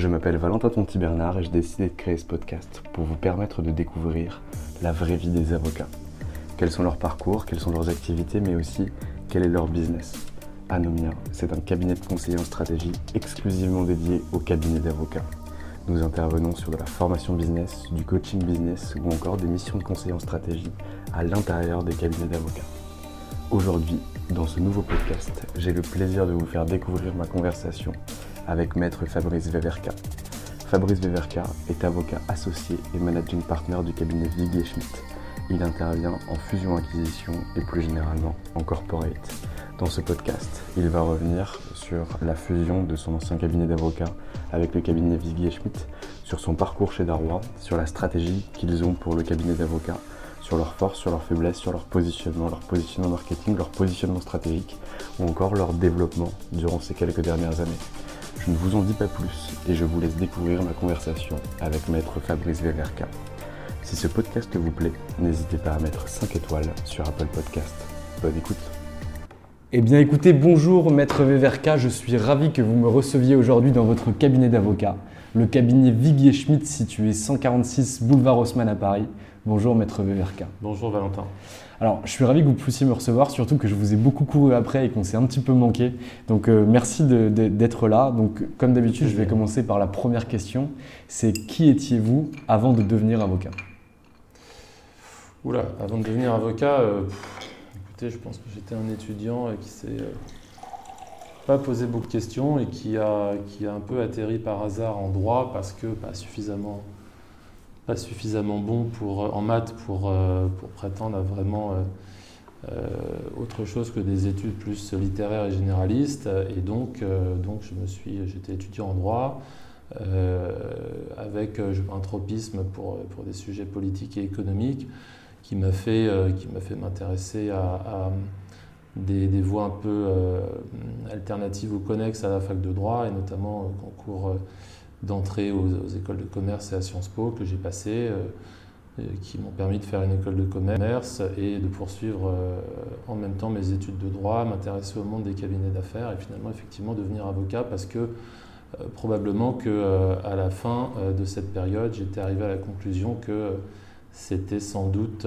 Je m'appelle Valentin Tonti Bernard et j'ai décidé de créer ce podcast pour vous permettre de découvrir la vraie vie des avocats. Quels sont leurs parcours, quelles sont leurs activités, mais aussi quel est leur business. Anomia, c'est un cabinet de conseil en stratégie exclusivement dédié au cabinet d'avocats. Nous intervenons sur de la formation business, du coaching business ou encore des missions de conseil en stratégie à l'intérieur des cabinets d'avocats. Aujourd'hui, dans ce nouveau podcast, j'ai le plaisir de vous faire découvrir ma conversation avec maître Fabrice Veverka. Fabrice Veverka est avocat associé et managing partner du cabinet Viguier Schmidt. Il intervient en fusion-acquisition et plus généralement en corporate. Dans ce podcast, il va revenir sur la fusion de son ancien cabinet d'avocat avec le cabinet Viguier Schmidt, sur son parcours chez Darrois, sur la stratégie qu'ils ont pour le cabinet d'avocat, sur leurs forces, sur leurs faiblesses, sur leur positionnement, leur positionnement marketing, leur positionnement stratégique ou encore leur développement durant ces quelques dernières années. Je ne vous en dis pas plus et je vous laisse découvrir ma conversation avec maître Fabrice Veverka. Si ce podcast vous plaît, n'hésitez pas à mettre 5 étoiles sur Apple Podcast. Bonne écoute. Eh bien écoutez, bonjour maître Veverka, je suis ravi que vous me receviez aujourd'hui dans votre cabinet d'avocat, le cabinet Viguier Schmidt situé 146 boulevard Haussmann à Paris. Bonjour maître Veverka. Bonjour Valentin. Alors, je suis ravi que vous puissiez me recevoir, surtout que je vous ai beaucoup couru après et qu'on s'est un petit peu manqué. Donc, euh, merci d'être là. Donc, comme d'habitude, je vais commencer par la première question. C'est qui étiez-vous avant de devenir avocat? Oula, avant de devenir avocat, euh, écoutez, je pense que j'étais un étudiant qui s'est euh, pas posé beaucoup de questions et qui a, qui a un peu atterri par hasard en droit parce que pas suffisamment suffisamment bon pour, euh, en maths pour, euh, pour prétendre à vraiment euh, autre chose que des études plus littéraires et généralistes. Et donc, donc je me suis, j'étais étudiant en droit. avec un tropisme pour, des sujets politiques et économiques qui m'a fait, qui m'a fait m'intéresser à, des, des, voies un peu alternatives ou connexes à la fac de droit, et notamment concours d'entrer aux, écoles de commerce et à Sciences Po que j'ai passé, euh, qui m'ont permis de faire une école de commerce et de poursuivre euh, en même temps mes études de droit, m'intéresser au monde des cabinets d'affaires et finalement effectivement devenir avocat parce que euh, probablement que à la fin de cette période, j'étais arrivé à la conclusion que c'était sans doute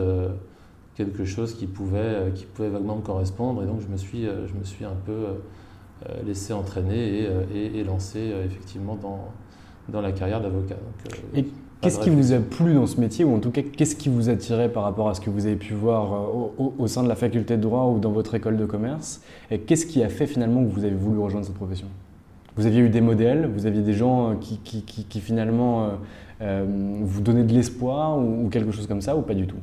quelque chose qui pouvait, qui pouvait vaguement me correspondre et donc je me suis, je me suis un peu laissé entraîner et lancé effectivement dans, dans la carrière d'avocat. Euh, et qu'est-ce qui vous a plu dans ce métier, ou en tout cas, qu'est-ce qui vous attirait par rapport à ce que vous avez pu voir euh, au, sein de la faculté de droit ou dans votre école de commerce Et qu'est-ce qui a fait finalement que vous avez voulu rejoindre cette profession? Vous aviez eu des modèles, vous aviez des gens euh, qui, qui, qui, finalement vous donnaient de l'espoir ou, quelque chose comme ça, ou pas du tout?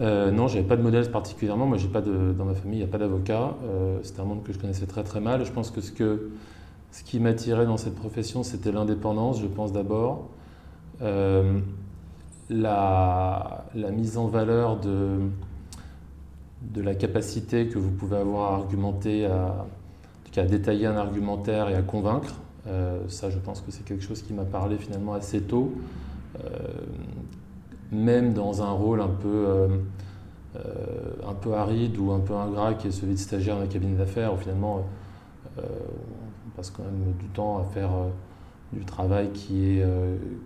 Euh, non, j'avais pas de modèle particulièrement. Moi, j'ai pas de, dans ma famille, il n'y a pas d'avocat. C'était un monde que je connaissais très très mal. Je pense que ce, que, ce qui m'attirait dans cette profession, c'était l'indépendance, je pense d'abord. Euh, la, la, mise en valeur de, la capacité que vous pouvez avoir à argumenter, à, à détailler un argumentaire et à convaincre. Euh, ça, je pense que c'est quelque chose qui m'a parlé finalement assez tôt. Euh, même dans un rôle un peu, aride ou un peu ingrat qui est celui de stagiaire dans un cabinet d'affaires, où finalement passe quand même du temps à faire du travail qui est,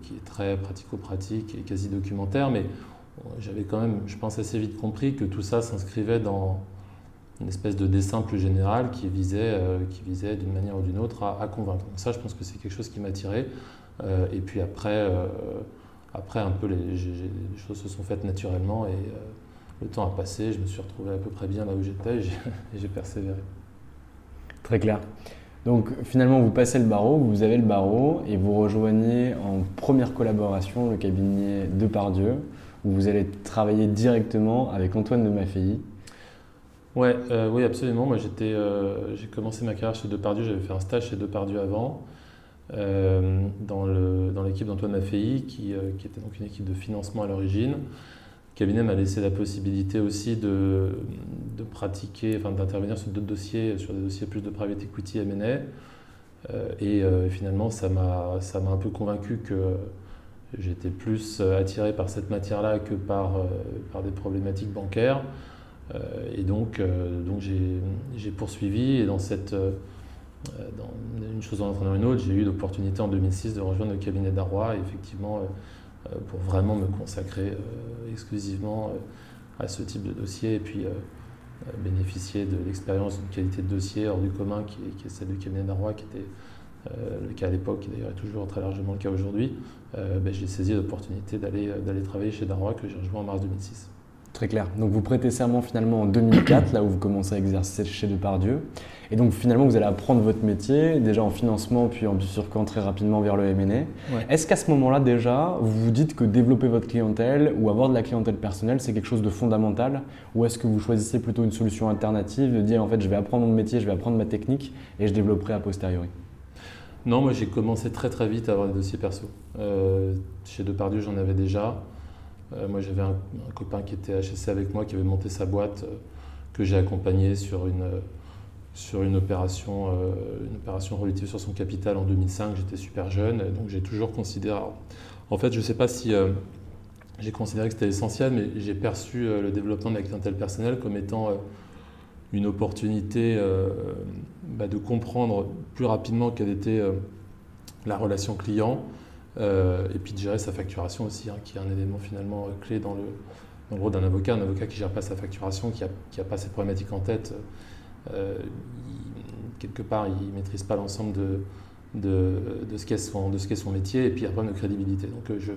qui est très pratico-pratique et quasi documentaire, mais j'avais quand même, je pense, assez vite compris que tout ça s'inscrivait dans une espèce de dessin plus général qui visait, qui visait d'une manière ou d'une autre à, convaincre. Ça, je pense que c'est quelque chose qui m'attirait. et puis après, après, un peu, les, choses se sont faites naturellement et euh, le temps a passé. Je me suis retrouvé à peu près bien là où j'étais et j'ai persévéré. Très clair. Donc finalement, vous passez le barreau, vous avez le barreau et vous rejoignez en première collaboration le cabinet Depardieu où vous allez travailler directement avec Antoine de Maffei. Ouais, euh, oui, absolument. Moi, euh, j'ai commencé ma carrière chez Depardieu. J'avais fait un stage chez Depardieu avant. Euh, dans l'équipe d'Antoine Maffei, qui, était donc une équipe de financement à l'origine. Le cabinet m'a laissé la possibilité aussi de, de pratiquer, enfin d'intervenir sur d'autres dossiers, sur des dossiers plus de private equity M&A. Euh, et finalement, ça m'a un peu convaincu que j'étais plus attiré par cette matière-là que par, par des problématiques bancaires. et donc, donc j'ai poursuivi et dans cette euh, dans une chose en entraînant une autre, j'ai eu l'opportunité en 2006 de rejoindre le cabinet d'Arrois, effectivement, euh, euh, pour vraiment me consacrer exclusivement à ce type de dossier et puis bénéficier de l'expérience d'une qualité de dossier hors du commun qui est, celle du cabinet d'Arrois, qui était le cas à l'époque, qui d'ailleurs est toujours très largement le cas aujourd'hui, ben, j'ai saisi l'opportunité d'aller travailler chez Darrois que j'ai rejoint en mars 2006. Très clair. Donc vous prêtez serment finalement en 2004, là où vous commencez à exercer chez Depardieu. Et donc finalement vous allez apprendre votre métier, déjà en financement, puis en bifurquant très rapidement vers le M&A. Est-ce qu'à ce, moment-là déjà, vous vous dites que développer votre clientèle ou avoir de la clientèle personnelle, c'est quelque chose de fondamental? Ou est-ce que vous choisissez plutôt une solution alternative, de dire en fait je vais apprendre mon métier, je vais apprendre ma technique et je développerai a posteriori? Non, moi j'ai commencé très très vite à avoir des dossiers perso. Euh, chez Depardieu j'en avais déjà. Euh, moi, j'avais un, copain qui était HSC avec moi, qui avait monté sa boîte, euh, que j'ai accompagné sur une, sur une opération, euh, une opération relative sur son capital en 2005. J'étais super jeune, donc j'ai toujours considéré. en fait, je ne sais pas si j'ai considéré que c'était essentiel, mais j'ai perçu le développement de la clientèle personnelle comme étant une opportunité bah, de comprendre plus rapidement quelle était la relation client, euh, et puis de gérer sa facturation aussi, hein, qui est un élément finalement euh, clé dans le, dans le rôle d'un avocat. Un avocat qui ne gère pas sa facturation, qui n'a pas ses problématiques en tête, euh, quelque part, il ne maîtrise pas l'ensemble de, de, de, ce qu'est son, son, métier, et puis un problème de crédibilité. Donc je,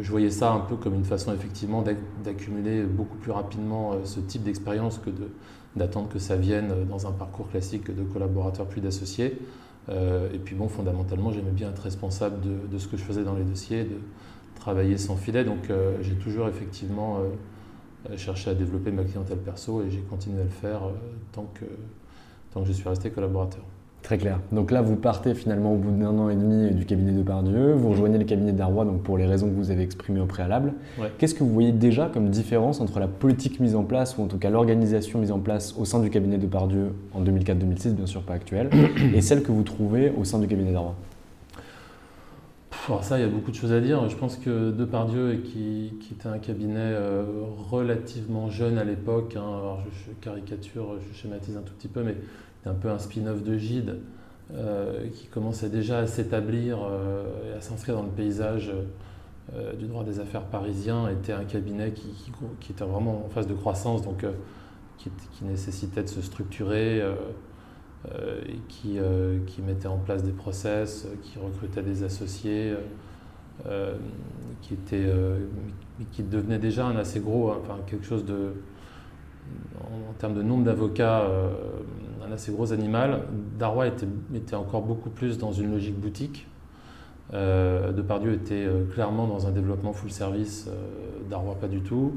je voyais ça un peu comme une façon effectivement d'accumuler beaucoup plus rapidement ce type d'expérience que d'attendre que ça vienne dans un parcours classique de collaborateur puis d'associé. Euh, et puis bon, fondamentalement, j'aimais bien être responsable de, ce que je faisais dans les dossiers, de travailler sans filet. Donc euh, j'ai toujours effectivement euh, cherché à développer ma clientèle perso et j'ai continué à le faire tant, que, tant que je suis resté collaborateur. Très clair. Donc là, vous partez finalement au bout d'un an et demi du cabinet de Pardieu, vous rejoignez le cabinet d'Arrois donc pour les raisons que vous avez exprimées au préalable. Qu'est-ce que vous voyez déjà comme différence entre la politique mise en place, ou en tout cas l'organisation mise en place au sein du cabinet de Pardieu en 2004-2006, bien sûr pas actuelle, et celle que vous trouvez au sein du cabinet d'Arrois? Alors ça, il y a beaucoup de choses à dire. Je pense que Depardieu, qui, qui était un cabinet euh, relativement jeune à l'époque, hein, alors je, caricature, je schématise un tout petit peu, mais un peu un spin-off de Gide euh, qui commençait déjà à s'établir euh, et à s'inscrire dans le paysage euh, du droit des affaires parisien, était un cabinet qui, était vraiment en phase de croissance, donc qui, nécessitait de se structurer qui, mettait en place des process, qui recrutait des associés. qui, était, qui devenait déjà un assez gros, enfin quelque chose de, en, termes de nombre d'avocats, euh, un assez gros animal. Darrois était, encore beaucoup plus dans une logique boutique. Euh, Depardieu était euh, clairement dans un développement full service, Darrois pas du tout.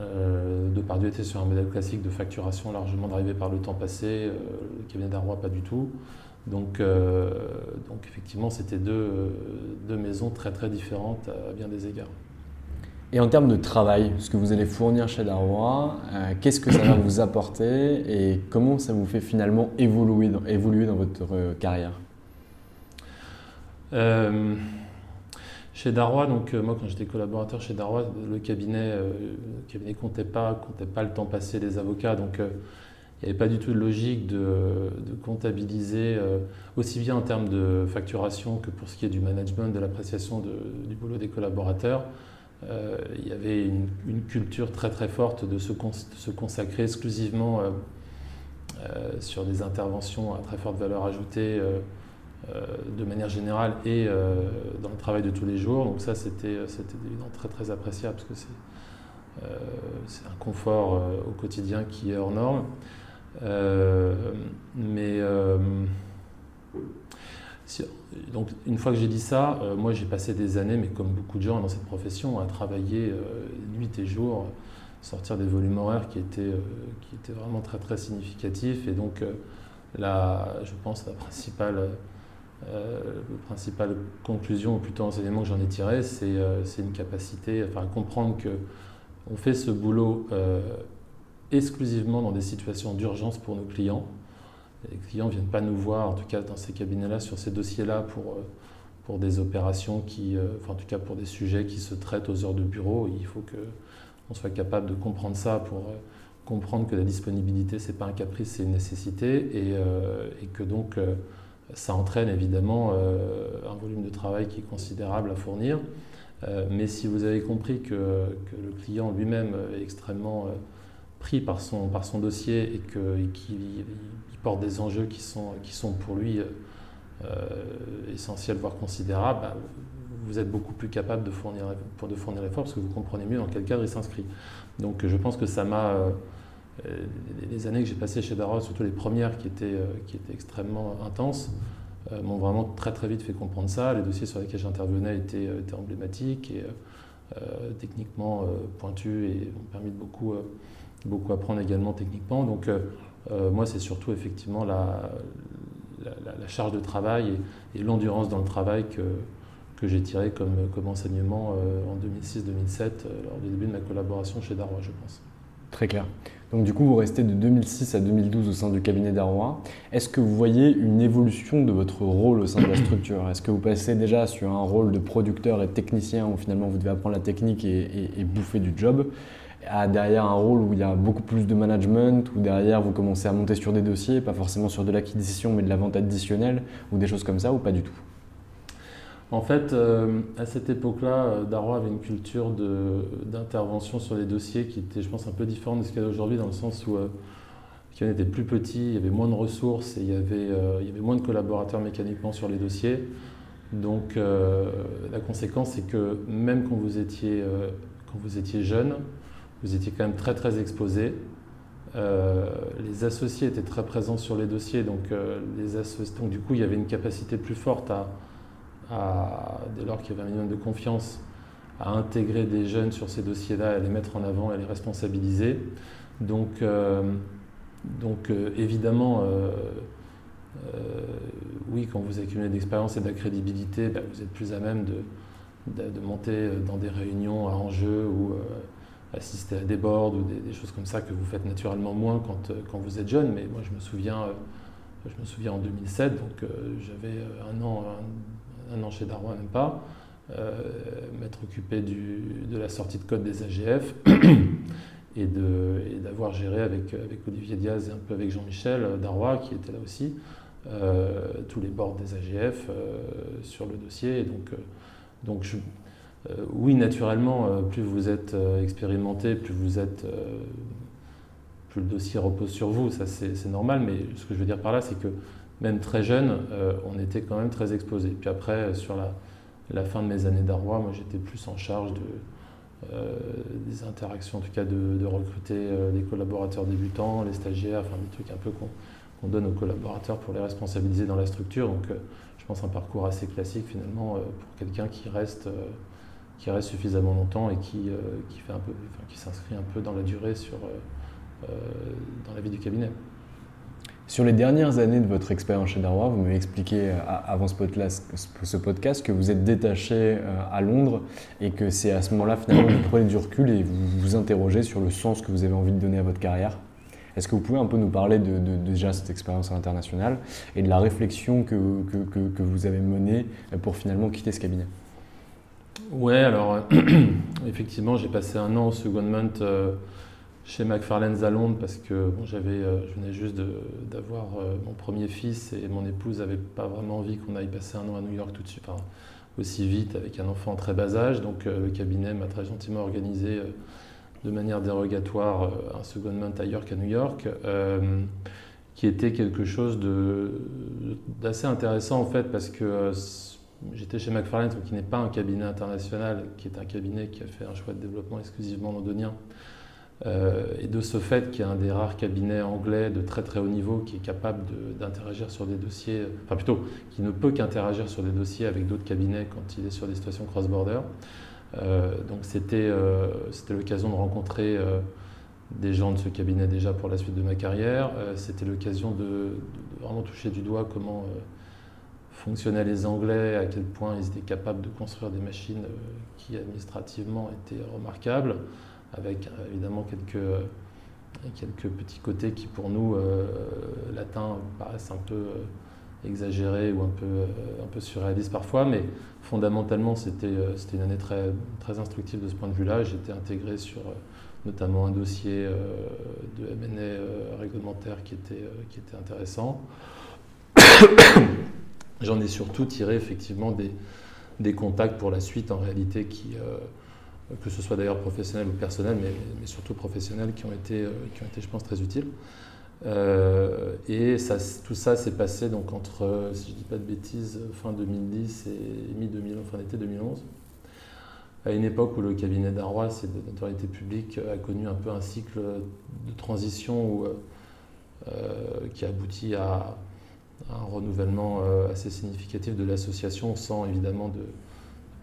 Euh, Depardieu était sur un modèle classique de facturation largement drivé par le temps passé, le cabinet d'Arrois pas du tout. Donc, donc effectivement, c'était deux, deux, maisons très très différentes à bien des égards. Et en termes de travail, ce que vous allez fournir chez Darrois, qu'est-ce que ça va vous apporter et comment ça vous fait finalement évoluer dans, votre carrière chez Darrois, donc euh, moi quand j'étais collaborateur chez Darrois, le cabinet, euh, le cabinet comptait pas, comptait pas le temps passé des avocats, donc euh, il n'y avait pas du tout de logique de, comptabiliser aussi bien en termes de facturation que pour ce qui est du management, de l'appréciation du boulot des collaborateurs. Il y avait une, culture très très forte de se, consacrer exclusivement sur des interventions à très forte valeur ajoutée euh, de manière générale et euh, dans le travail de tous les jours. Donc ça, c'était euh, évidemment très très appréciable parce que c'est un confort au quotidien qui est hors norme. mais donc une fois que j'ai dit ça, moi j'ai passé des années, mais comme beaucoup de gens dans cette profession, à travailler nuit et jour, sortir des volumes horaires qui étaient, qui étaient vraiment très très significatifs. Et donc là, je pense la principale euh, la principale conclusion, ou plutôt enseignement que j'en ai tiré, c'est euh, une capacité enfin, à comprendre qu'on fait ce boulot euh, exclusivement dans des situations d'urgence pour nos clients. Les clients ne viennent pas nous voir, en tout cas dans ces cabinets-là, sur ces dossiers-là, pour, pour des opérations qui, enfin, en tout cas pour des sujets qui se traitent aux heures de bureau. Il faut qu'on soit capable de comprendre ça pour comprendre que la disponibilité, ce n'est pas un caprice, c'est une nécessité, et, et que donc ça entraîne évidemment euh, un volume de travail qui est considérable à fournir. Euh, mais si vous avez compris que, le client lui-même est extrêmement euh, pris par son, par son dossier et qu'il porte des enjeux qui sont, qui sont pour lui essentiels, voire considérables, bah, vous êtes beaucoup plus capable de fournir, de fournir l'effort parce que vous comprenez mieux dans quel cadre il s'inscrit. Donc je pense que ça m'a euh, les années que j'ai passées chez Darrois, surtout les premières qui étaient, euh, qui étaient extrêmement intenses, euh, m'ont vraiment très très vite fait comprendre ça. Les dossiers sur lesquels j'intervenais étaient, étaient, emblématiques et techniquement pointus et m'ont permis de beaucoup, beaucoup apprendre également techniquement. Donc moi, c'est surtout effectivement la, charge de travail et, l'endurance dans le travail que, que j'ai tiré comme, comme enseignement en 2006-2007 lors du début de ma collaboration chez Darrois, je pense. Très clair. Donc du coup, vous restez de 2006 à 2012 au sein du cabinet d'Arrois. Est-ce que vous voyez une évolution de votre rôle au sein de la structure? Est-ce que vous passez déjà sur un rôle de producteur et technicien où finalement vous devez apprendre la technique et, bouffer du job? Derrière un rôle où il y a beaucoup plus de management, où derrière vous commencez à monter sur des dossiers, pas forcément sur de l'acquisition mais de la vente additionnelle ou des choses comme ça ou pas du tout? En fait, euh, à cette époque-là, euh, Darrois avait une culture d'intervention sur les dossiers qui était, je pense, un peu différente de ce qu'il y a aujourd'hui, dans le sens où euh, était plus petit, il y avait moins de ressources et il y avait, avait moins de collaborateurs mécaniquement sur les dossiers. Donc, la conséquence, c'est que même quand vous étiez jeune, vous étiez quand même très, très exposé. les associés étaient très présents sur les dossiers, donc, les donc du coup, il y avait une capacité plus forte à dès lors qu'il y avait un minimum de confiance, à intégrer des jeunes sur ces dossiers-là, à les mettre en avant, à les responsabiliser. Donc, euh, donc euh, évidemment, euh, oui, quand vous accumulez d'expérience et de la crédibilité, ben, vous êtes plus à même de, de, monter dans des réunions à enjeu ou assister à des boards ou des, choses comme ça que vous faites naturellement moins quand, quand vous êtes jeune. Mais moi, je me souviens, je me souviens en 2007, donc j'avais un an, un an chez Darwin, même pas, euh, m'être occupé de la sortie de code des AGF et d'avoir géré avec, avec Olivier Diaz et un peu avec Jean-Michel Darrois, qui était là aussi, euh, tous les bords des AGF euh, sur le dossier. donc, donc oui, naturellement, plus vous êtes expérimenté, plus le dossier repose sur vous, ça c'est normal, mais ce que je veux dire par là, c'est que même très jeune, euh, on était quand même très exposé. Puis après, sur la, fin de mes années d'Arrois, moi j'étais plus en charge de, euh, des interactions, en tout cas de, recruter euh, les collaborateurs débutants, les stagiaires, enfin des trucs un peu qu'on donne aux collaborateurs pour les responsabiliser dans la structure. Donc je pense un parcours assez classique finalement pour quelqu'un qui reste, qui reste suffisamment longtemps et qui, qui, fait un peu, qui s'inscrit un peu dans la durée sur, dans la vie du cabinet. Sur les dernières années de votre expérience chez Darrois, vous m'avez expliqué avant ce podcast, que vous êtes détaché à Londres et que c'est à ce moment-là finalement que vous prenez du recul et vous vous interrogez sur le sens que vous avez envie de donner à votre carrière. Est-ce que vous pouvez un peu nous parler de, déjà cette expérience internationale et de la réflexion que, que, vous avez menée pour finalement quitter ce cabinet? Ouais, alors effectivement, j'ai passé un an au secondment euh, chez McFarlane's à Londres parce que j'avais, euh, je venais juste d'avoir euh, mon premier fils et mon épouse n'avait pas vraiment envie qu'on aille passer un an à New York tout de suite, aussi vite avec un enfant en très bas âge. Donc le cabinet m'a très gentiment organisé de manière dérogatoire euh, un secondment ailleurs qu'à New York, euh, qui était quelque chose d'assez intéressant en fait parce que euh, j'étais chez McFarlane, qui n'est pas un cabinet international, qui est un cabinet qui a fait un choix de développement exclusivement londonien. et de ce fait, qui est un des rares cabinets anglais de très très haut niveau qui est capable d'interagir sur des dossiers, enfin plutôt, qui ne peut qu'interagir sur des dossiers avec d'autres cabinets quand il est sur des situations cross-border. Euh, donc euh, c'était l'occasion de rencontrer euh, des gens de ce cabinet déjà pour la suite de ma carrière. c'était l'occasion de, vraiment toucher du doigt comment fonctionnaient les Anglais, à quel point ils étaient capables de construire des machines qui administrativement étaient remarquables, avec évidemment quelques, quelques petits côtés qui pour nous, latins, paraissent un peu exagéré ou un peu, euh, un peu surréaliste parfois, mais fondamentalement c'était euh, une année très, très instructive de ce point de vue-là. Été intégré sur euh, notamment un dossier de MNA réglementaire qui était, qui était intéressant. J'en ai surtout tiré effectivement des, contacts pour la suite en réalité qui, que ce soit d'ailleurs professionnel ou personnel, mais, surtout professionnels qui ont été, qui ont été je pense, très utiles. Euh, et tout ça s'est passé donc entre, si je ne dis pas de bêtises, fin 2010 et mi-2011, fin d'été 2011, à une époque où le cabinet d'Arrois et de l'autorité publique a connu un peu un cycle de transition euh, qui aboutit à, un renouvellement euh, assez significatif de l'association sans évidemment de,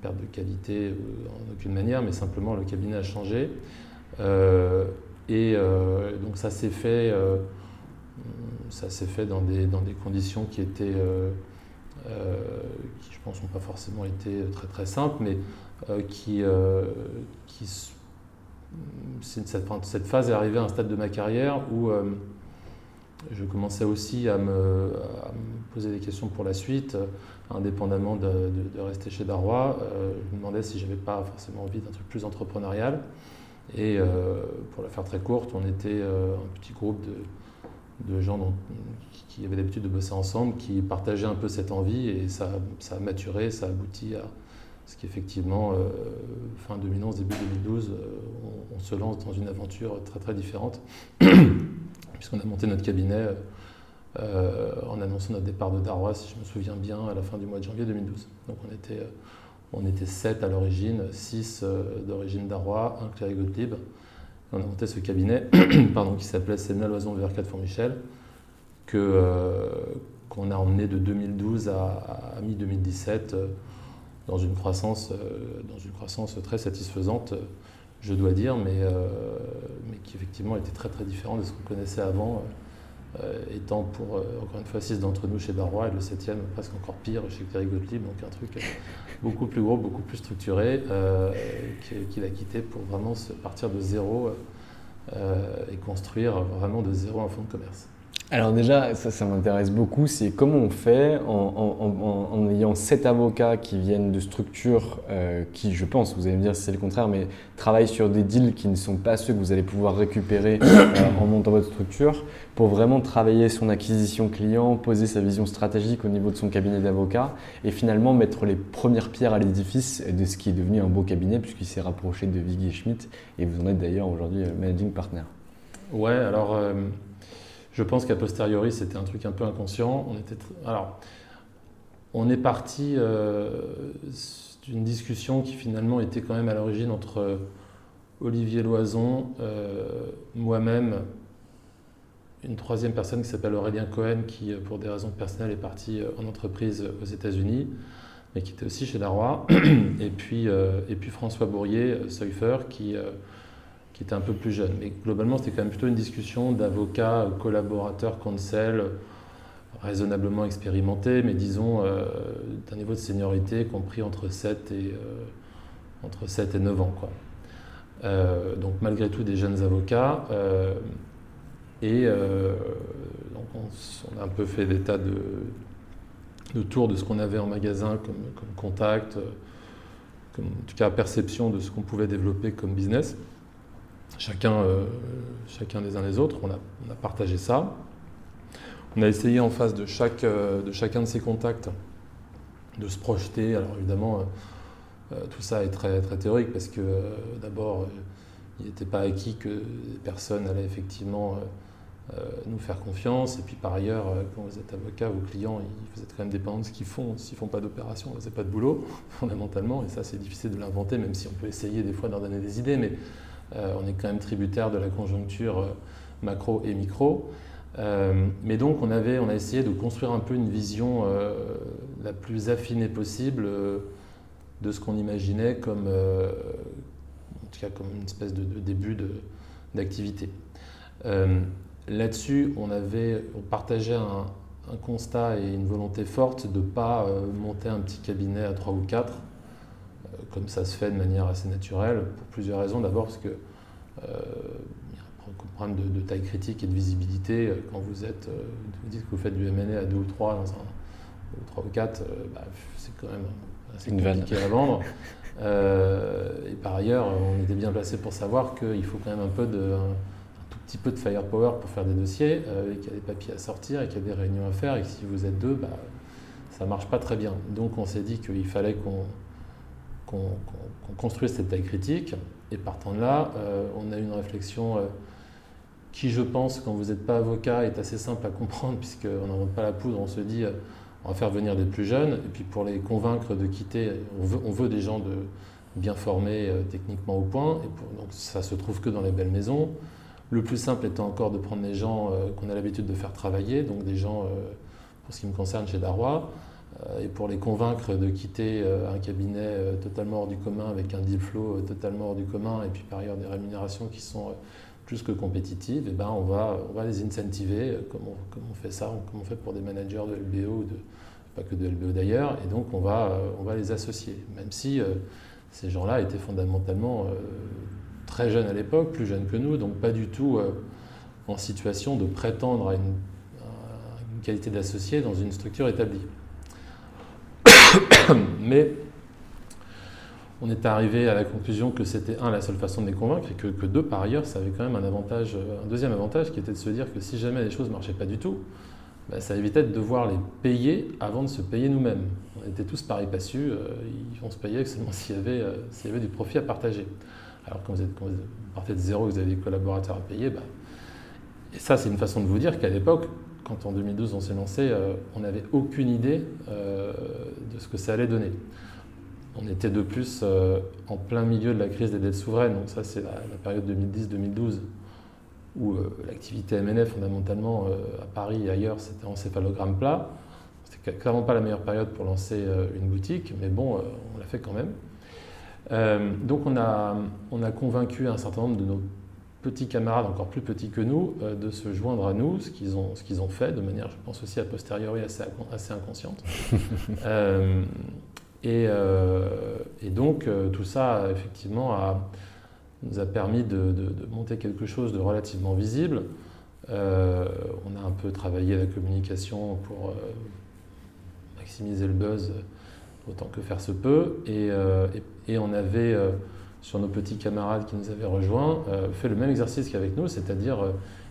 perte de qualité en aucune manière, mais simplement le cabinet a changé. et donc ça s'est fait ça s'est fait dans des, dans des conditions qui étaient, euh, euh, qui je pense n'ont pas forcément été très très simples, mais euh, qui, qui cette, phase est arrivée à un stade de ma carrière où je commençais aussi à me, poser des questions pour la suite, indépendamment de, rester chez Darrois. je me demandais si j'avais pas forcément envie d'un truc plus entrepreneurial. Et pour la faire très courte, on était un petit groupe de gens qui avaient l'habitude de bosser ensemble, qui partageaient un peu cette envie et ça, ça a maturé, ça a abouti à ce qu'effectivement, euh, fin 2011, début 2012, euh, on, se lance dans une aventure très très différente, puisqu'on a monté notre cabinet euh, en annonçant notre départ de Darrois, si je me souviens bien, à la fin du mois de janvier 2012. Donc on était, on était 7 à l'origine, 6 d'origine Darrois, un Cléry Gottlieb on a monté ce cabinet pardon, qui s'appelait Sénat Loison vers 4 Fort Michel, que, euh, qu'on a emmené de 2012 à, mi-2017 euh, dans, une croissance, euh, dans une croissance très satisfaisante, je dois dire, mais, mais qui effectivement était très très différent de ce qu'on connaissait avant. étant pour, encore une fois, 6 d'entre nous chez Barrois et le 7e presque encore pire chez Thierry Gottlieb, donc un truc beaucoup plus gros, beaucoup plus structuré, euh, qu'il a quitté pour vraiment partir de zéro euh, et construire vraiment de zéro un fonds de commerce. Alors déjà, ça, ça m'intéresse beaucoup, c'est comment on fait en, ayant sept avocats qui viennent de structures euh, qui, je pense, vous allez me dire si c'est le contraire, mais travaillent sur des deals qui ne sont pas ceux que vous allez pouvoir récupérer euh, en montant votre structure, pour vraiment travailler son acquisition client, poser sa vision stratégique au niveau de son cabinet d'avocats et finalement mettre les premières pierres à l'édifice de ce qui est devenu un beau cabinet puisqu'il s'est rapproché de Viggy Schmidt et vous en êtes d'ailleurs aujourd'hui euh, managing partner. Ouais, alors... Je pense qu'à posteriori, c'était un truc un peu inconscient. On était alors, on est parti euh, d'une discussion qui finalement était quand même à l'origine entre euh, Olivier Loison, euh, moi-même, une troisième personne qui s'appelle Aurélien Cohen, qui pour des raisons personnelles est parti en entreprise aux États-Unis. mais qui était aussi chez Darrois. et, puis, et puis François Bourrier, Seufer, qui, qui était un peu plus jeune. Mais globalement, c'était quand même plutôt une discussion d'avocats, collaborateurs, conseils, raisonnablement expérimentés, mais disons d'un niveau de seniorité compris entre 7 et, entre 7 et 9 ans. Euh, donc malgré tout des jeunes avocats. Euh, et euh, donc on, a un peu fait des tas de, de tours de ce qu'on avait en magasin comme, contact, en tout cas perception de ce qu'on pouvait développer comme business. Chacun, chacun des uns des autres, on a, partagé ça. On a essayé en face de, de chacun de ces contacts de se projeter. Alors évidemment, euh, tout ça est très, théorique parce que euh, d'abord, euh, il n'était pas acquis que les personnes allaient effectivement nous faire confiance. Et puis par ailleurs, quand vous êtes avocat, vos clients, vous êtes quand même dépendant de ce qu'ils font. S'ils ne font pas d'opération, vous n'avez pas de boulot, fondamentalement. Et ça, c'est difficile de l'inventer, même si on peut essayer des fois d'en donner des idées. Mais on est quand même tributaire de la conjoncture macro et micro. mais donc, on, avait, on a essayé de construire un peu une vision la plus affinée possible de ce qu'on imaginait comme, euh, en tout cas comme une espèce de, début d'activité. Euh, là-dessus, on, avait, on partageait un, constat et une volonté forte de ne pas euh, monter un petit cabinet à trois ou quatre, comme ça se fait de manière assez naturelle, pour plusieurs raisons. D'abord parce que il y a un problème de, taille critique et de visibilité. Quand vous êtes, vous dites que vous faites du M&A à deux ou trois dans un, ou trois ou quatre, bah, c'est quand même c'est compliqué à vendre. Euh, et par ailleurs, on était bien placé pour savoir qu'il faut quand même un, peu de, un, tout petit peu de firepower pour faire des dossiers, euh, et qu'il y a des papiers à sortir, et qu'il y a des réunions à faire, et que si vous êtes deux, bah, ça ne marche pas très bien. Donc on s'est dit qu'il fallait qu'on construise cette taille critique, et partant de là, euh, on a une réflexion qui, je pense, quand vous n'êtes pas avocat, est assez simple à comprendre, puisqu'on n'invente pas la poudre, on se dit on va faire venir des plus jeunes, et puis pour les convaincre de quitter, on veut, des gens de bien formés euh, techniquement au point, et donc ça se trouve que dans les belles maisons. Le plus simple étant encore de prendre des gens euh, qu'on a l'habitude de faire travailler, donc des gens, euh, pour ce qui me concerne, chez Darrois, et pour les convaincre de quitter un cabinet totalement hors du commun, avec un deal flow totalement hors du commun, et puis par ailleurs des rémunérations qui sont plus que compétitives, et ben on, va, on va les incentiver, comme on, fait ça, comme on fait pour des managers de LBO de, pas que de LBO d'ailleurs, et donc on va, euh, on va les associer, même si euh, ces gens-là étaient fondamentalement euh, très jeunes à l'époque, plus jeunes que nous, donc pas du tout en situation de prétendre à une, qualité d'associé dans une structure établie. Mais on est arrivé à la conclusion que c'était un la seule façon de les convaincre et que, deux par ailleurs ça avait quand même un avantage, un deuxième avantage qui était de se dire que si jamais les choses ne marchaient pas du tout, bah, ça évitait de devoir les payer avant de se payer nous-mêmes. On était tous pari passus, euh, vont se payer seulement s'il y, avait, euh, y avait du profit à partager. Alors quand vous, êtes, partez de zéro, vous avez des collaborateurs à payer, bah, et ça c'est une façon de vous dire qu'à l'époque, quand en 2012 on s'est lancé, euh, on n'avait aucune idée de ce que ça allait donner. On était de plus en plein milieu de la crise des dettes souveraines, donc ça c'est la, période 2010-2012 où euh, l'activité MNF, fondamentalement, euh, à Paris et ailleurs, c'était en céphalogramme plat. C'était clairement pas la meilleure période pour lancer euh, une boutique, mais bon, on l'a fait quand même. donc on a, on a convaincu un certain nombre de nos petits camarades, encore plus petits que nous, de se joindre à nous, ce qu'ils ont, ce qu'ils ont fait, de manière, je pense aussi a posteriori, assez, assez inconsciente. et, et, donc tout ça, effectivement, a nous a permis de, monter quelque chose de relativement visible. Euh, on a un peu travaillé la communication pour euh, maximiser le buzz autant que faire se peut. Et, euh, on avait, sur nos petits camarades qui nous avaient rejoints, fait le même exercice qu'avec nous, c'est-à-dire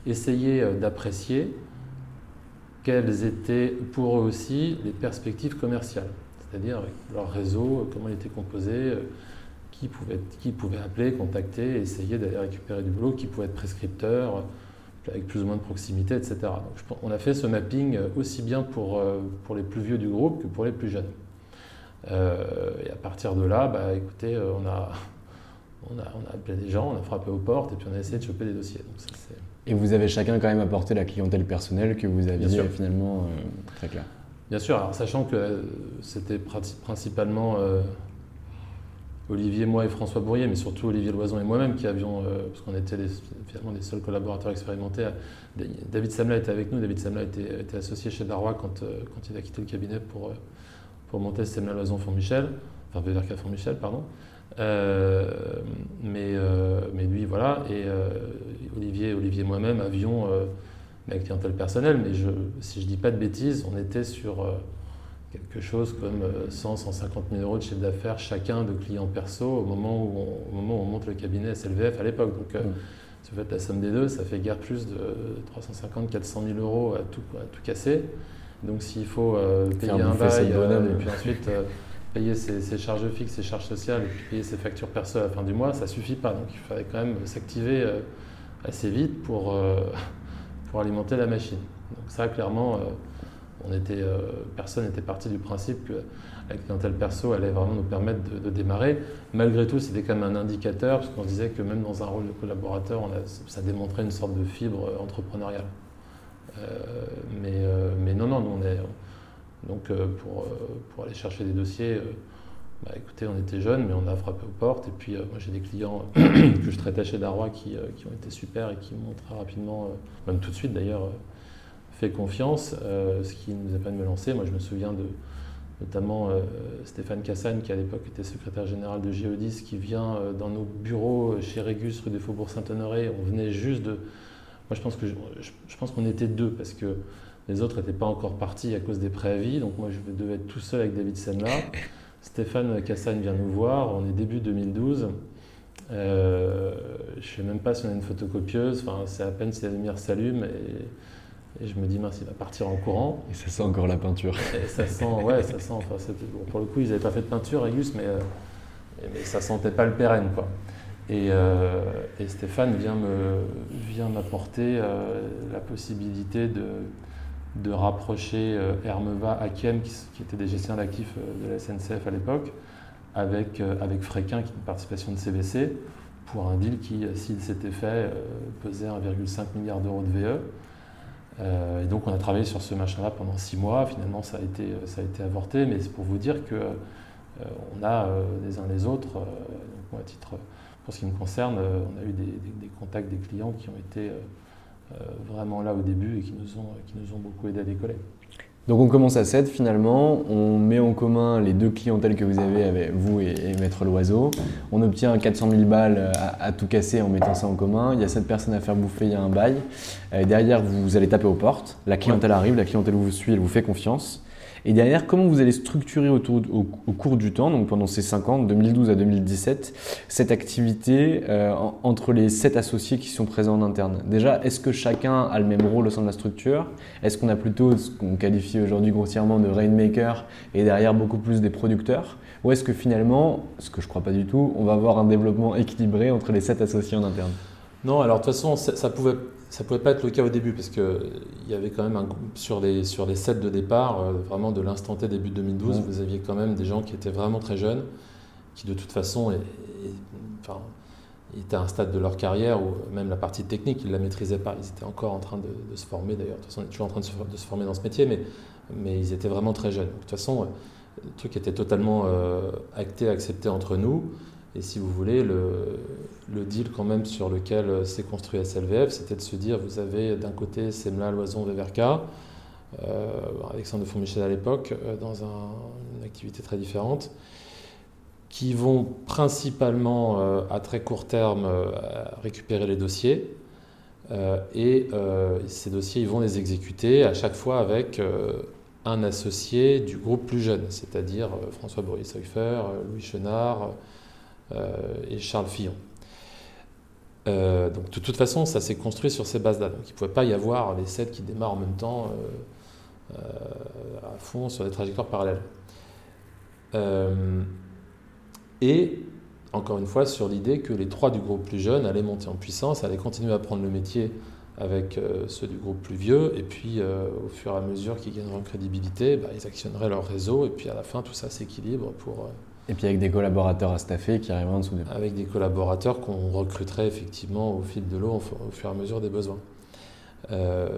essayer d'apprécier quelles étaient pour eux aussi les perspectives commerciales, c'est-à-dire leur réseau, comment il était composé qui pouvait, qui pouvait appeler, contacter, essayer d'aller récupérer du boulot, qui pouvait être prescripteur, avec plus ou moins de proximité, etc. Donc, on a fait ce mapping aussi bien pour, euh, pour les plus vieux du groupe que pour les plus jeunes. Euh, et à partir de là, bah, écoutez, euh, on a, on, a, on a appelé des gens, on a frappé aux portes et puis on a essayé de choper des dossiers. et vous avez chacun quand même apporté la clientèle personnelle que vous aviez finalement très clair Bien sûr, alors sachant que c'était principalement Olivier, moi et François Bourrier, mais surtout Olivier Loison et moi-même qui avions, parce qu'on était les, finalement les seuls collaborateurs expérimentés. David Samla était avec nous, David Samla était, était associé chez Darrois quand, quand il a quitté le cabinet pour, pour monter Semla Loison Font-Michel, enfin VRK Font-Michel, pardon. Euh, mais, euh, mais lui, voilà. Et euh, Olivier, Olivier et moi-même avions la clientèle personnelle, mais je, si je ne dis pas de bêtises, on était sur quelque chose comme 100, 150 000 euros de chiffre d'affaires chacun de clients perso au moment où on, au moment où on monte le cabinet SLVF à l'époque. Donc, mmh. si vous faites la somme des deux, ça fait guère plus de 350, 400 000 euros à tout, à tout casser. Donc, s'il faut payer un bail et puis ensuite payer ses, charges fixes, ses charges sociales et puis payer ses factures perso à la fin du mois, ça suffit pas. Donc il fallait quand même s'activer euh, assez vite pour, euh, pour alimenter la machine. Donc ça, clairement, euh, on était, personne n'était parti du principe que la clientèle perso allait vraiment nous permettre de, démarrer. Malgré tout, c'était quand même un indicateur, parce qu'on disait que même dans un rôle de collaborateur, ça démontrait une sorte de fibre entrepreneuriale. mais, mais non, non, nous, on est donc euh, pour, euh, pour, aller chercher des dossiers, euh, bah, écoutez, on était jeunes, mais on a frappé aux portes. Et puis moi j'ai des clients que je traitais chez Darrois qui, qui, ont été super et qui m'ont très rapidement, même tout de suite d'ailleurs, fait confiance, ce qui nous a permis de me lancer. Moi je me souviens de notamment Stéphane Cassagne, qui à l'époque était secrétaire général de Géodis, qui vient dans nos bureaux chez Régus, rue des Faubourg Saint-Honoré. On venait juste de. Moi je pense que je pense qu'on était deux parce que les autres n'étaient pas encore partis à cause des préavis, donc moi je devais être tout seul avec David Senla. Stéphane Cassagne vient nous voir, on est début 2012. Euh, je ne sais même pas si on a une photocopieuse, enfin, c'est à peine si la lumière s'allume et, je me dis mince, il va partir en courant. Et ça sent encore la peinture. Et ça sent, ouais, ça sent. Enfin, pour le coup, ils n'avaient pas fait de peinture, Régus, mais, euh, mais ça sentait pas le pérenne, quoi. Et, euh, et Stéphane vient m'apporter la possibilité de, de rapprocher euh, Hermeva, Akiem, qui, qui étaient des gestionnaires d'actifs euh, de la SNCF à l'époque, avec, euh, avec Fréquin, qui est une participation de CVC, pour un deal qui, s'il s'était fait, pesait 1,5 milliard d'euros de VE. et donc on a travaillé sur ce machin-là pendant six mois. Finalement, ça a été, ça a été avorté, mais c'est pour vous dire que on a les uns les autres, à titre, pour ce qui me concerne, on a eu des, contacts des clients qui ont été vraiment là au début et qui nous ont, qui nous ont beaucoup aidé à décoller. Donc on commence à 7 finalement, on met en commun les deux clientèles que vous avez avec vous et, Maître Loiseau, on obtient 400 000 balles à, tout casser en mettant ça en commun, il y a 7 personnes à faire bouffer, il y a un bail, et derrière vous, allez taper aux portes, la clientèle arrive, la clientèle vous suit, elle vous fait confiance, et derrière, comment vous allez structurer autour, au, cours du temps, donc pendant ces 5 ans, de 2012 à 2017, cette activité euh, entre les 7 associés qui sont présents en interne? Déjà, est-ce que chacun a le même rôle au sein de la structure? Est-ce qu'on a plutôt ce qu'on qualifie aujourd'hui grossièrement de rainmaker et derrière beaucoup plus des producteurs? Ou est-ce que finalement, ce que je ne crois pas du tout, on va avoir un développement équilibré entre les 7 associés en interne? Non, alors de toute façon, ça pouvait ça ne pouvait pas être le cas au début parce qu'il y avait quand même un, sur, les, sur les sets de départ, euh, vraiment de l'instant T début 2012, vous aviez quand même des gens qui étaient vraiment très jeunes, qui de toute façon étaient à un stade de leur carrière où même la partie technique, ils ne la maîtrisaient pas. Ils étaient encore en train de, se former d'ailleurs. De toute façon, on est toujours en train de se, former dans ce métier, mais, mais ils étaient vraiment très jeunes. de toute façon, le truc était totalement euh, acté, accepté entre nous. Et si vous voulez, le, deal quand même sur lequel euh, s'est construit SLVF, c'était de se dire, vous avez d'un côté Semla, Loison, Veverka, euh, Alexandre de Fourmichel à l'époque, euh, dans une activité très différente, qui vont principalement à très court terme récupérer les dossiers. et ces dossiers, ils vont les exécuter à chaque fois avec un associé du groupe plus jeune, c'est-à-dire François Boris Seufer, Louis Chenard, euh, et Charles Fillon. Euh, donc de toute façon, ça s'est construit sur ces bases-là. Donc il ne pouvait pas y avoir les sept qui démarrent en même temps euh, à fond sur des trajectoires parallèles. et encore une fois sur l'idée que les trois du groupe plus jeune allaient monter en puissance, allaient continuer à prendre le métier avec ceux du groupe plus vieux, et puis au fur et à mesure qu'ils gagneront en crédibilité, bah, ils actionneraient leur réseau, et puis à la fin tout ça s'équilibre pour et puis avec des collaborateurs à staffer qui arriveraient en dessous des Avec des collaborateurs qu'on recruterait effectivement au fil de l'eau au fur et à mesure des besoins. Euh,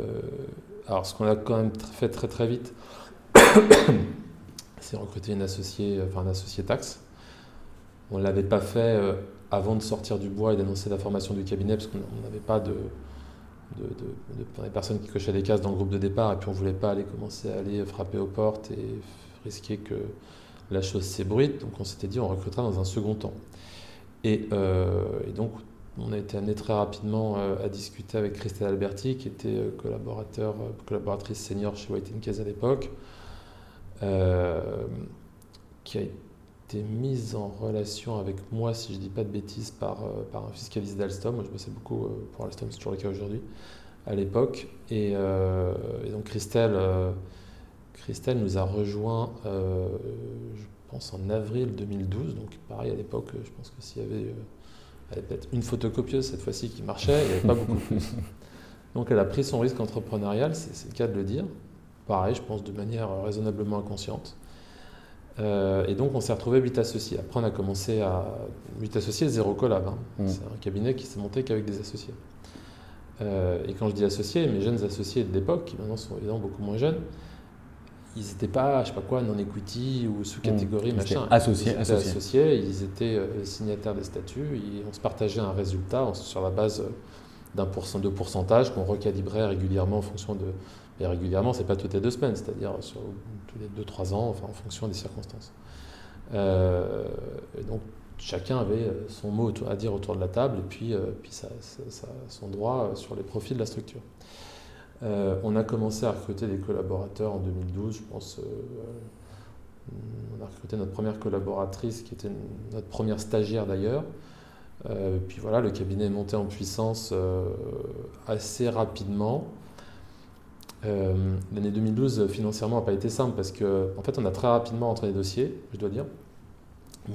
alors ce qu'on a quand même fait très très vite, c'est recruter une associée, enfin un associé taxe. On ne l'avait pas fait avant de sortir du bois et d'annoncer la formation du cabinet, parce qu'on n'avait pas de, de, de, personnes qui cochaient des cases dans le groupe de départ, et puis on ne voulait pas aller commencer à aller frapper aux portes et risquer que la chose s'ébruite. Donc on s'était dit on recrutera dans un second temps. Et, euh, donc on a été amené très rapidement euh, à discuter avec Christelle Alberti, qui était euh, collaborateur, collaboratrice senior chez White Case à l'époque, qui a été mise en relation avec moi, si je ne dis pas de bêtises, par, par un fiscaliste d'Alstom. Moi, je bossais beaucoup pour Alstom, c'est toujours le cas aujourd'hui, à l'époque. Et, et, donc Christelle Christelle nous a rejoint, euh, je pense, en avril 2012. Donc, pareil, à l'époque, je pense que s'il y avait, euh, peut-être une photocopieuse cette fois-ci qui marchait, il n'y avait pas beaucoup plus. Donc, elle a pris son risque entrepreneurial, c'est le cas de le dire. Pareil, je pense, de manière raisonnablement inconsciente. Euh, et donc, on s'est retrouvé 8 associés. Après, on a commencé à. 8 associés, zéro collab. Hein. Mmh. C'est un cabinet qui s'est monté qu'avec des associés. et quand je dis associés, mes jeunes associés de l'époque, qui maintenant sont évidemment beaucoup moins jeunes, ils n'étaient pas, je sais pas quoi, non-equity ou sous-catégorie, mmh. machin. Associés, ils étaient associés. Ils étaient euh, signataires des statuts. on se partageait un résultat sur la base d'un pourcent de pourcentage qu'on recalibrait régulièrement en fonction de. Et régulièrement, c'est pas toutes les deux semaines, c'est-à-dire tous les deux, trois ans, enfin, en fonction des circonstances. Euh, donc, chacun avait son mot à dire autour de la table et puis, euh, puis son droit sur les profits de la structure. Euh, on a commencé à recruter des collaborateurs en 2012, je pense. Euh, on a recruté notre première collaboratrice, qui était notre première stagiaire d'ailleurs. Euh, puis voilà, le cabinet est monté en puissance assez rapidement. L'année 2012, financièrement, n'a pas été simple parce qu'en en fait, on a très rapidement rentré les dossiers, je dois dire.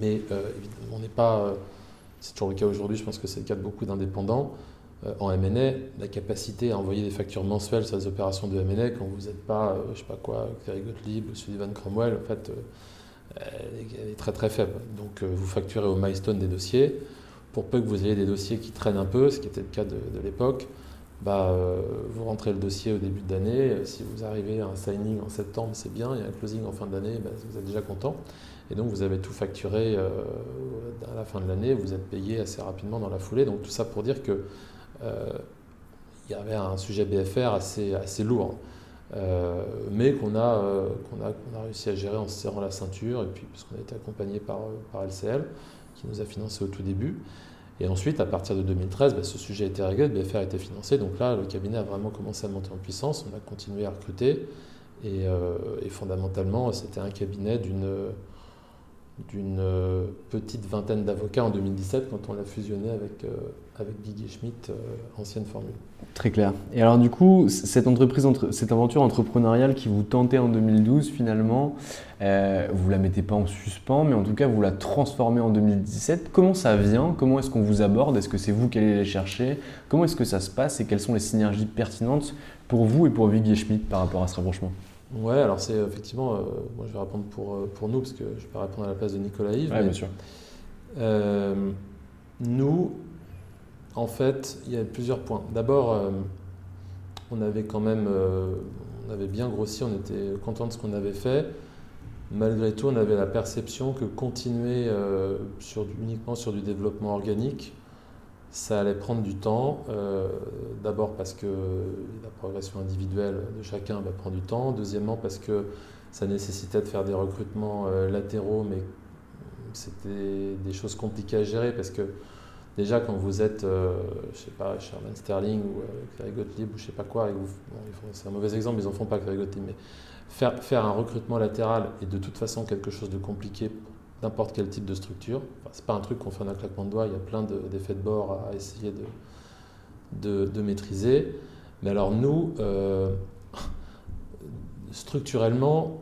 Mais on n'est pas. c'est toujours le cas aujourd'hui, je pense que c'est le cas de beaucoup d'indépendants. Euh, en M&A, la capacité à envoyer des factures mensuelles sur les opérations de M&A quand vous n'êtes pas, euh, je sais pas quoi, Gary Gottlieb ou Sullivan Cromwell, en fait, euh, elle est très très faible. Donc vous facturez au milestone des dossiers. Pour peu que vous ayez des dossiers qui traînent un peu, ce qui était le cas de, l'époque, bah, vous rentrez le dossier au début de l'année. Si vous arrivez à un signing en septembre, c'est bien. A un closing en fin d'année, bah, vous êtes déjà content. Et donc vous avez tout facturé à la fin de l'année. Vous êtes payé assez rapidement dans la foulée. Donc tout ça pour dire que il y avait un sujet BFR assez, assez lourd, euh, mais qu'on a, euh, qu'on a, qu'on a, réussi à gérer en se serrant la ceinture, et puis parce a été accompagné par, par LCL, qui nous a financé au tout début. Et ensuite, à partir de 2013, bah, ce sujet a été réglé, le BFR a été financé. Donc là, le cabinet a vraiment commencé à monter en puissance. On a continué à recruter. Et fondamentalement, c'était un cabinet d'une d'une euh, petite vingtaine d'avocats en 2017 quand on l'a fusionné avec, euh, avec Guy Schmidt, euh, ancienne formule. Très clair. Et alors du coup, cette entreprise, cette aventure entrepreneuriale qui vous tentait en 2012, finalement, vous la mettez pas en suspens, mais en tout cas vous la transformez en 2017. Comment ça vient? Comment est-ce qu'on vous aborde? Est-ce que c'est vous qui allez les chercher? Comment est-ce que ça se passe? Et quelles sont les synergies pertinentes pour vous et pour Guy Schmidt par rapport à ce rapprochement? Ouais, alors c'est effectivement, euh, moi je vais répondre pour, euh, pour nous, parce que je vais pas répondre à la place de Nicolas Yves. Oui, bien sûr. Euh, nous, en fait, il y a plusieurs points. D'abord, on avait quand même, on avait bien grossi, on était content de ce qu'on avait fait. Malgré tout, on avait la perception que continuer sur, uniquement sur du développement organique, ça allait prendre du temps, euh, d'abord parce que la progression individuelle de chacun va prendre du temps, deuxièmement parce que ça nécessitait de faire des recrutements euh, latéraux, mais c'était des choses compliquées à gérer parce que déjà quand vous êtes, euh, je sais pas, Sherman Sterling ou Craig Gottlieb ou je sais pas quoi, c'est un mauvais exemple, ils en font pas Craig Gottlieb, mais faire, faire un recrutement latéral est de toute façon quelque chose de compliqué n'importe quel type de structure. Enfin, c'est pas un truc qu'on fait en un claquement de doigts, il y a plein d'effets de, bord à essayer de, maîtriser. Mais alors nous, euh, structurellement,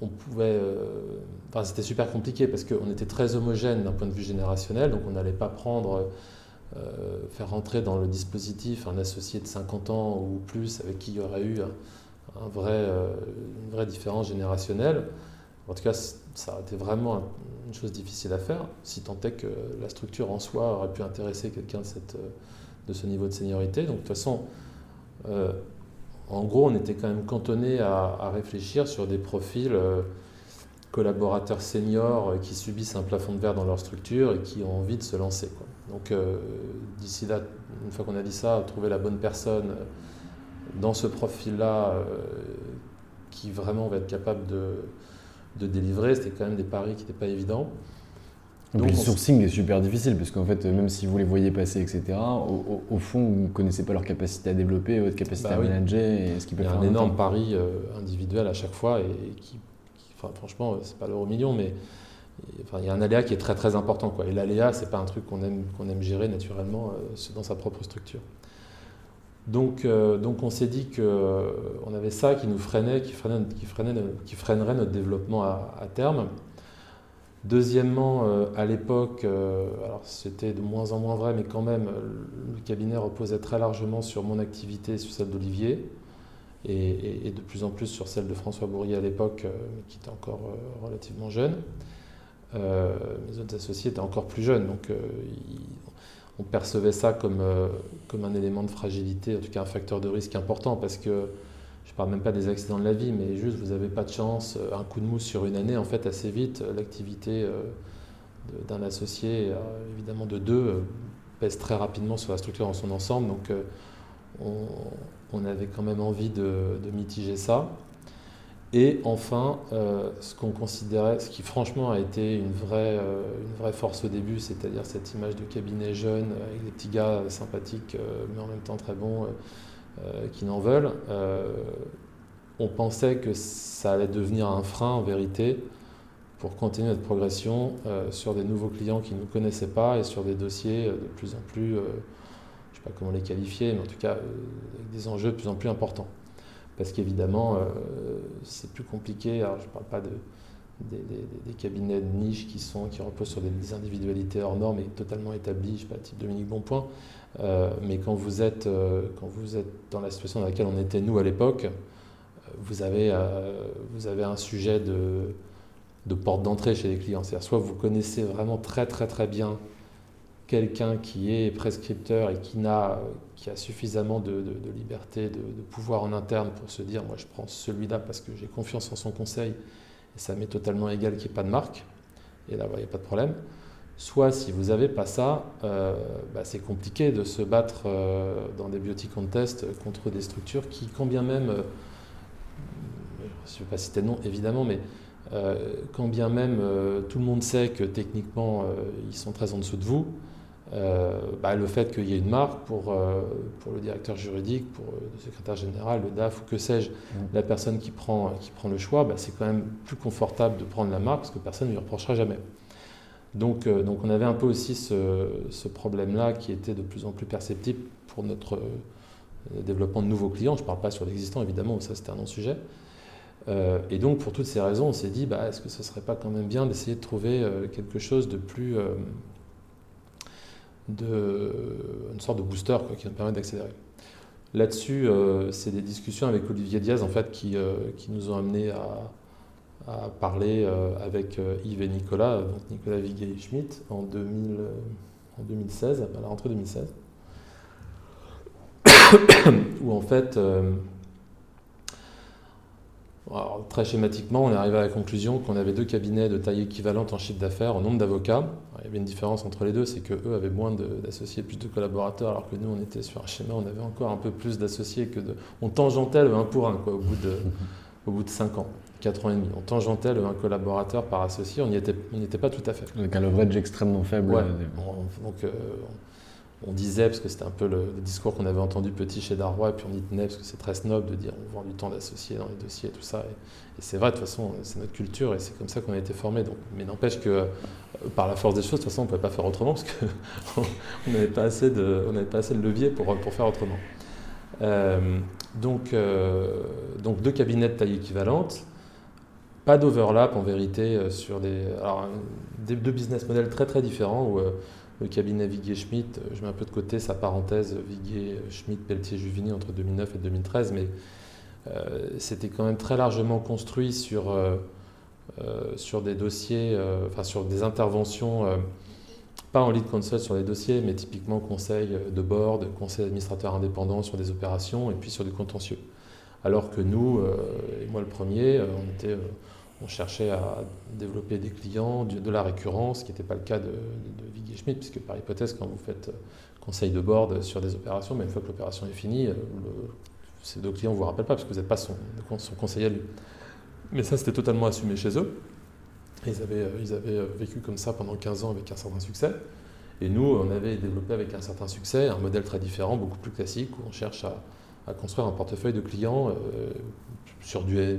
on pouvait... Euh, enfin, c'était super compliqué parce qu'on était très homogène d'un point de vue générationnel, donc on n'allait pas prendre... Euh, faire rentrer dans le dispositif un associé de 50 ans ou plus avec qui il y aurait eu une vraie différence générationnelle. En tout cas, ça a été vraiment une chose difficile à faire, si tant est que la structure en soi aurait pu intéresser quelqu'un de, cette, de ce niveau de seniorité. Donc de toute façon, euh, en gros, on était quand même cantonné à, réfléchir sur des profils collaborateurs seniors qui subissent un plafond de verre dans leur structure et qui ont envie de se lancer. Donc d'ici là, une fois qu'on a dit ça, trouver la bonne personne dans ce profil-là qui vraiment va être capable de, de délivrer, c'était quand même des paris qui n'étaient pas évidents. Donc, le sourcing est super difficile parce qu'en fait, même si vous les voyez passer, etc., au, fond, vous ne connaissez pas leur capacité à développer, votre capacité bah à manager et ce peuvent faire. Il y a un énorme pari euh, individuel à chaque fois et qui, enfin, franchement, c'est pas l'euro million, mais enfin, il y a un aléa qui est très très important. Quoi. Et l'aléa, c'est pas un truc qu'on aime, qu'on aime gérer naturellement euh, dans sa propre structure. Donc, euh, donc on s'est dit qu'on avait ça qui nous freinait, qui, freinait, qui, freinerait notre développement à, terme. Deuxièmement, euh, à l'époque, euh, alors c'était de moins en moins vrai, mais quand même, le cabinet reposait très largement sur mon activité, sur celle d'Olivier, et, de plus en plus sur celle de François Bourrier à l'époque, euh, qui était encore relativement jeune. mes autres associés étaient encore plus jeunes, donc on percevait ça comme, comme un élément de fragilité, en tout cas un facteur de risque important, parce que je ne parle même pas des accidents de la vie, mais juste vous n'avez pas de chance, euh, un coup de mousse sur une année, en fait, assez vite, euh, l'activité euh, d'un associé, évidemment de deux, pèse très rapidement sur la structure dans son ensemble. Donc, on, avait quand même envie de, mitiger ça. Et enfin, ce qu'on considérait, ce qui franchement a été une vraie, une vraie force au début, c'est-à-dire cette image de cabinet jeune avec des petits gars sympathiques mais en même temps très bons euh, qui n'en veulent, euh, on pensait que ça allait devenir un frein en vérité pour continuer notre progression euh, sur des nouveaux clients qui ne nous connaissaient pas et sur des dossiers de plus en plus, je ne sais pas comment les qualifier, mais en tout cas avec des enjeux de plus en plus importants. Parce qu'évidemment, c'est plus compliqué, alors je ne parle pas de, des, cabinets de niche qui, sont, qui reposent sur des, individualités hors normes et totalement établies, je sais pas, type Dominique Bonpoint, euh, mais quand vous, êtes, euh, quand vous êtes dans la situation dans laquelle on était nous à l'époque, euh, vous, avez, vous avez un sujet de, de porte d'entrée chez les clients. C'est-à-dire soit vous connaissez vraiment très très très bien quelqu'un qui est prescripteur et qui, a, qui a suffisamment de, liberté, de, pouvoir en interne pour se dire moi je prends celui-là parce que j'ai confiance en son conseil et ça m'est totalement égal qu'il n'y ait pas de marque. Et là, il n'y a pas de problème. Soit si vous n'avez pas ça, euh, bah, c'est compliqué de se battre euh, dans des beauty contests contre des structures qui, quand bien même, euh, je ne vais pas citer de nom évidemment, mais quand bien même tout le monde sait que techniquement ils sont très en dessous de vous, bah, le fait qu'il y ait une marque pour, pour le directeur juridique, pour le secrétaire général, le DAF ou que sais-je, mmh. la personne qui prend, qui prend le choix, bah, c'est quand même plus confortable de prendre la marque parce que personne ne lui reprochera jamais. Donc, euh, donc on avait un peu aussi ce, problème-là qui était de plus en plus perceptible pour notre euh, développement de nouveaux clients. Je ne parle pas sur l'existant, évidemment, ça c'était un non-sujet. Euh, et donc pour toutes ces raisons, on s'est dit, bah, est-ce que ce ne serait pas quand même bien d'essayer de trouver quelque chose de plus... de, une sorte de booster qui nous permet d'accélérer. Là-dessus, c'est des discussions avec Olivier Diaz en fait, qui, qui nous ont amenés à, parler euh, avec euh, Yves et Nicolas, Nicolas Viguet-Schmitt, en, 2000, en 2016, à la rentrée 2016, où en fait, très schématiquement, on est arrivé à la conclusion qu'on avait deux cabinets de taille équivalente en chiffre d'affaires, en nombre d'avocats. Il y avait une différence entre les deux, c'est qu'eux avaient moins d'associés, plus de collaborateurs, alors que nous, on était sur un schéma, on avait encore un peu plus d'associés que de... On tangentait le 1 pour 1, quoi, au bout de, au bout de 5 ans. 4 ans et demi. On tangentait un collaborateur par associé, on n'y était, était, pas tout à fait. Avec un leverage extrêmement faible. Euh, donc, euh, on disait, parce que c'était un peu le, discours qu'on avait entendu petit chez Darrois, et puis on y tenait, parce que c'est très snob de dire on vend du temps d'associés dans les dossiers et tout ça. Et, c'est vrai, de toute façon, c'est notre culture et c'est comme ça qu'on a été formé. Mais n'empêche que euh, par la force des choses, de toute façon, on ne pouvait pas faire autrement, parce qu'on n'avait pas, assez de, pas assez de levier pour, pour faire autrement. donc, donc, deux cabinets de taille équivalente pas d'overlap en vérité euh, sur des, alors, deux business models très très différents où euh, le cabinet Viguier-Schmitt, euh, je mets un peu de côté sa parenthèse Viguier-Schmitt, Pelletier-Juvigny entre 2009 et 2013, mais c'était quand même très largement construit sur, sur des dossiers, enfin sur des interventions, pas en lead consult sur les dossiers, mais typiquement conseil de board, conseil administrateur indépendant sur des opérations et puis sur du contentieux. Alors que nous, et moi le premier, on, était, on cherchait à développer des clients, de, la récurrence, ce qui n'était pas le cas de, de Schmidt, puisque par hypothèse, quand vous faites conseil de board sur des opérations, mais une fois que l'opération est finie, ces deux clients ne vous rappellent pas, parce que vous n'êtes pas son, conseiller à lui. Mais ça, c'était totalement assumé chez eux. Ils avaient, ils avaient vécu comme ça pendant 15 ans avec un certain succès. Et nous, on avait développé avec un certain succès un modèle très différent, beaucoup plus classique, où on cherche à, construire un portefeuille de clients euh, sur du,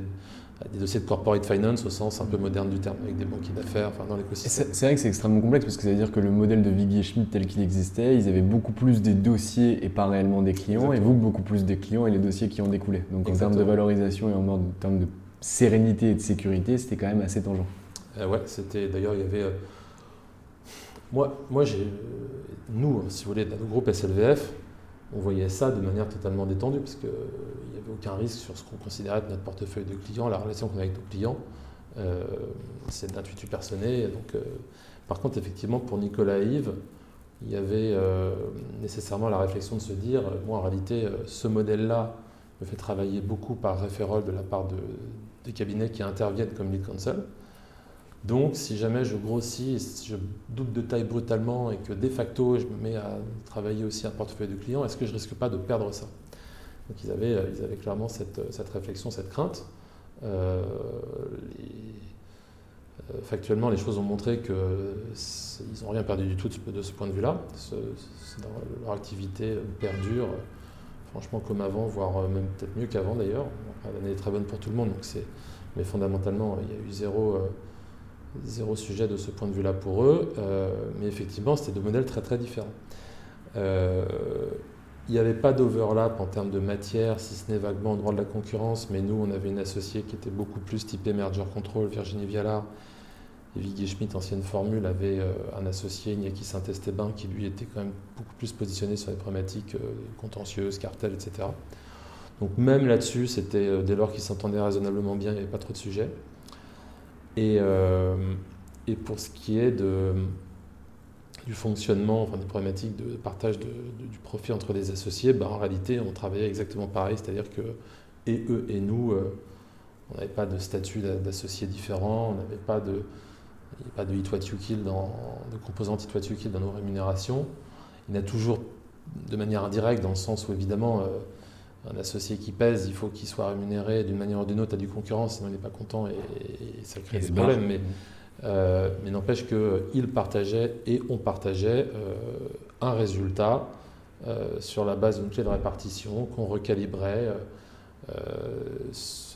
des dossiers de corporate finance au sens un peu moderne du terme, avec des banquiers d'affaires enfin, dans l'écosystème. C'est vrai que c'est extrêmement complexe parce que ça veut dire que le modèle de Viggy et Schmidt tel qu'il existait, ils avaient beaucoup plus des dossiers et pas réellement des clients, et vous beaucoup plus des clients et les dossiers qui ont découlé. Donc en termes de valorisation et en termes de sérénité et de sécurité, c'était quand même assez tangent. Euh, ouais, c'était d'ailleurs, il y avait. Euh, moi, moi j'ai, nous, si vous voulez, dans le groupe SLVF, on voyait ça de manière totalement détendue, parce avait aucun risque sur ce qu'on considérait être notre portefeuille de clients, la relation qu'on a avec nos clients. Euh, c'est d'intuitu personné. Donc, euh, par contre, effectivement, pour Nicolas et Yves, il y avait euh, nécessairement la réflexion de se dire, moi, en réalité, ce modèle-là me fait travailler beaucoup par référol de la part de, des cabinets qui interviennent comme lead counsel. Donc, si jamais je grossis, si je double de taille brutalement et que de facto je me mets à travailler aussi un portefeuille de clients, est-ce que je risque pas de perdre ça? Donc, ils avaient, ils avaient clairement cette, cette réflexion, cette crainte. Euh, euh, factuellement, les choses ont montré qu'ils n'ont rien perdu du tout de ce point de vue-là. leur activité perdure, franchement, comme avant, voire même peut-être mieux qu'avant d'ailleurs. L'année est très bonne pour tout le monde, mais fondamentalement, il y a eu zéro sujet de ce point de vue-là pour eux, euh, mais effectivement, c'était deux modèles très très différents. Euh, il n'y avait pas d'overlap en termes de matière, si ce n'est vaguement en droit de la concurrence, mais nous, on avait une associée qui était beaucoup plus typée merger control, Virginie Vialard, et Viggy Schmidt, ancienne formule, avait euh, un associé, Iñaki Saint-Esteban, qui lui était quand même beaucoup plus positionné sur les problématiques contentieuses, cartels, etc. Donc même là-dessus, c'était dès lors qu'ils s'entendaient raisonnablement bien, il n'y avait pas trop de sujets. Et, euh, et pour ce qui est de, du fonctionnement, enfin des problématiques de partage de, du profit entre les associés, bah, en réalité, on travaillait exactement pareil, c'est-à-dire que et eux et nous, euh, on n'avait pas de statut d'associés différents, on n'avait pas de, pas de what you kill dans, de composante hit what you kill dans nos rémunérations. Il y en a toujours de manière indirecte, dans le sens où évidemment, euh, un associé qui pèse, il faut qu'il soit rémunéré d'une manière ou d'une autre à du concurrence, sinon il n'est pas content et, ça crée des problèmes. Mais, euh, mais n'empêche qu'il partageait et on partageait euh, un résultat euh, sur la base d'une clé de répartition qu'on recalibrait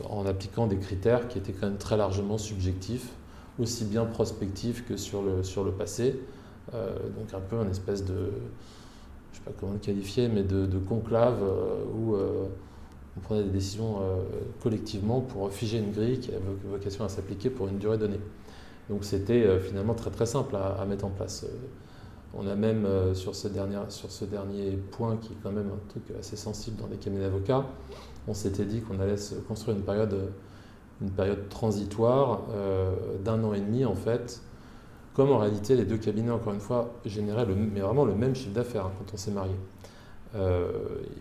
en appliquant des critères qui étaient quand même très largement subjectifs, aussi bien prospectifs que sur le, sur le passé. donc un peu une espèce de je sais pas comment le qualifier, mais de, conclave euh, où euh, on prenait des décisions euh, collectivement pour figer une grille qui avait vocation à s'appliquer pour une durée donnée. Donc c'était finalement très très simple à, mettre en place. On a même sur, ce dernier, sur ce dernier point, qui est quand même un truc assez sensible dans les cabinets d'avocats, on s'était dit qu'on allait se construire une période, une période transitoire d'un an et demi en fait, comme en réalité les deux cabinets, encore une fois, généraient mais vraiment le même chiffre d'affaires hein, quand on s'est marié. Euh,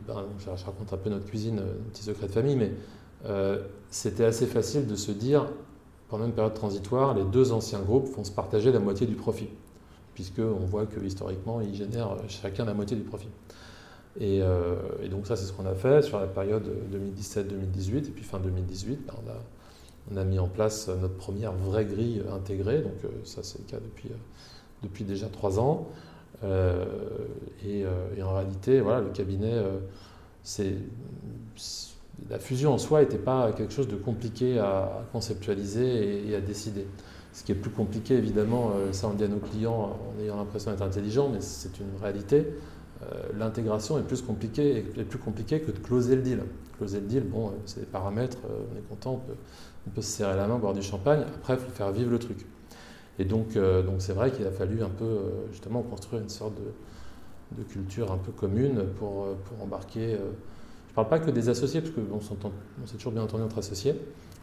ben, je, raconte un peu notre cuisine, euh, un petit secret de famille, mais euh, c'était assez facile de se dire, pendant une période transitoire, les deux anciens groupes vont se partager la moitié du profit, puisqu'on voit que historiquement, ils génèrent chacun la moitié du profit. Et, donc ça, c'est ce qu'on a fait sur la période 2017-2018, et puis fin 2018, ben, on a mis en place notre première vraie grille intégrée, donc euh, ça c'est le cas depuis, euh, déjà trois ans. Euh, et, en réalité, voilà, le cabinet, c'est la fusion en soi n'était pas quelque chose de compliqué à, conceptualiser et, à décider. Ce qui est plus compliqué, évidemment, ça on dit à nos clients en ayant l'impression d'être intelligent, mais c'est une réalité. L'intégration est plus compliquée, est plus compliquée que de closer le deal. Closer le deal, bon, c'est des paramètres, on est content, on peut, se serrer la main, boire du champagne. Après, il faut faire vivre le truc. Et donc, euh, donc c'est vrai qu'il a fallu un peu euh, justement construire une sorte de, culture un peu commune pour, euh, pour embarquer. Parle pas que des associés, parce qu'on on s'est toujours bien entendu entre associés,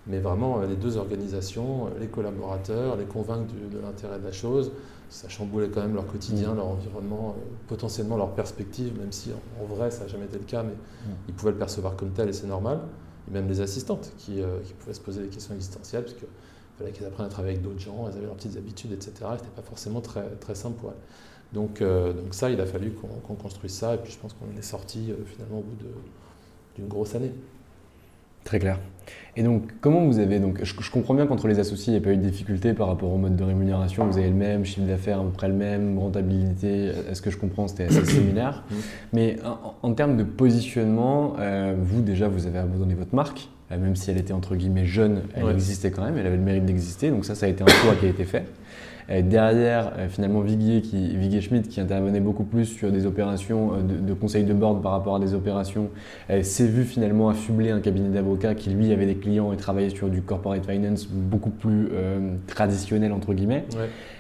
mais vraiment les deux organisations, les collaborateurs, les convaincre de l'intérêt de la chose. Ça chamboulait quand même leur quotidien, mmh. leur environnement, potentiellement leur perspective, même si en, vrai ça n'a jamais été le cas, mais mmh. ils pouvaient le percevoir comme tel et c'est normal. et même des assistantes qui, qui pouvaient se poser des questions existentielles, parce qu'il fallait qu'elles apprennent à travailler avec d'autres gens, elles avaient leurs petites habitudes, etc. C'était pas forcément très, très simple pour elles. Donc, donc ça, il a fallu qu'on construise ça, et puis je pense qu'on est sorti finalement au bout d'une grosse année. Très clair. Et donc, comment vous avez. Donc, je, comprends bien qu'entre les associés, il n'y a pas eu de difficulté par rapport au mode de rémunération. Vous avez le même chiffre d'affaires, à peu près le même, rentabilité. Est-ce que je comprends C'était assez similaire. Mm. Mais en, termes de positionnement, euh, vous, déjà, vous avez abandonné votre marque. Euh, même si elle était entre guillemets jeune, elle existait quand même, elle avait le mérite d'exister. Donc, ça, ça a été un choix qui a été fait. Euh, derrière, euh, finalement, Viguier, qui, Viguier Schmidt, qui intervenait beaucoup plus sur des opérations euh, de, conseil de board par rapport à des opérations, s'est vu finalement affubler un cabinet d'avocats qui, lui, avait des clients et travaillait sur du corporate finance beaucoup plus traditionnel, entre guillemets.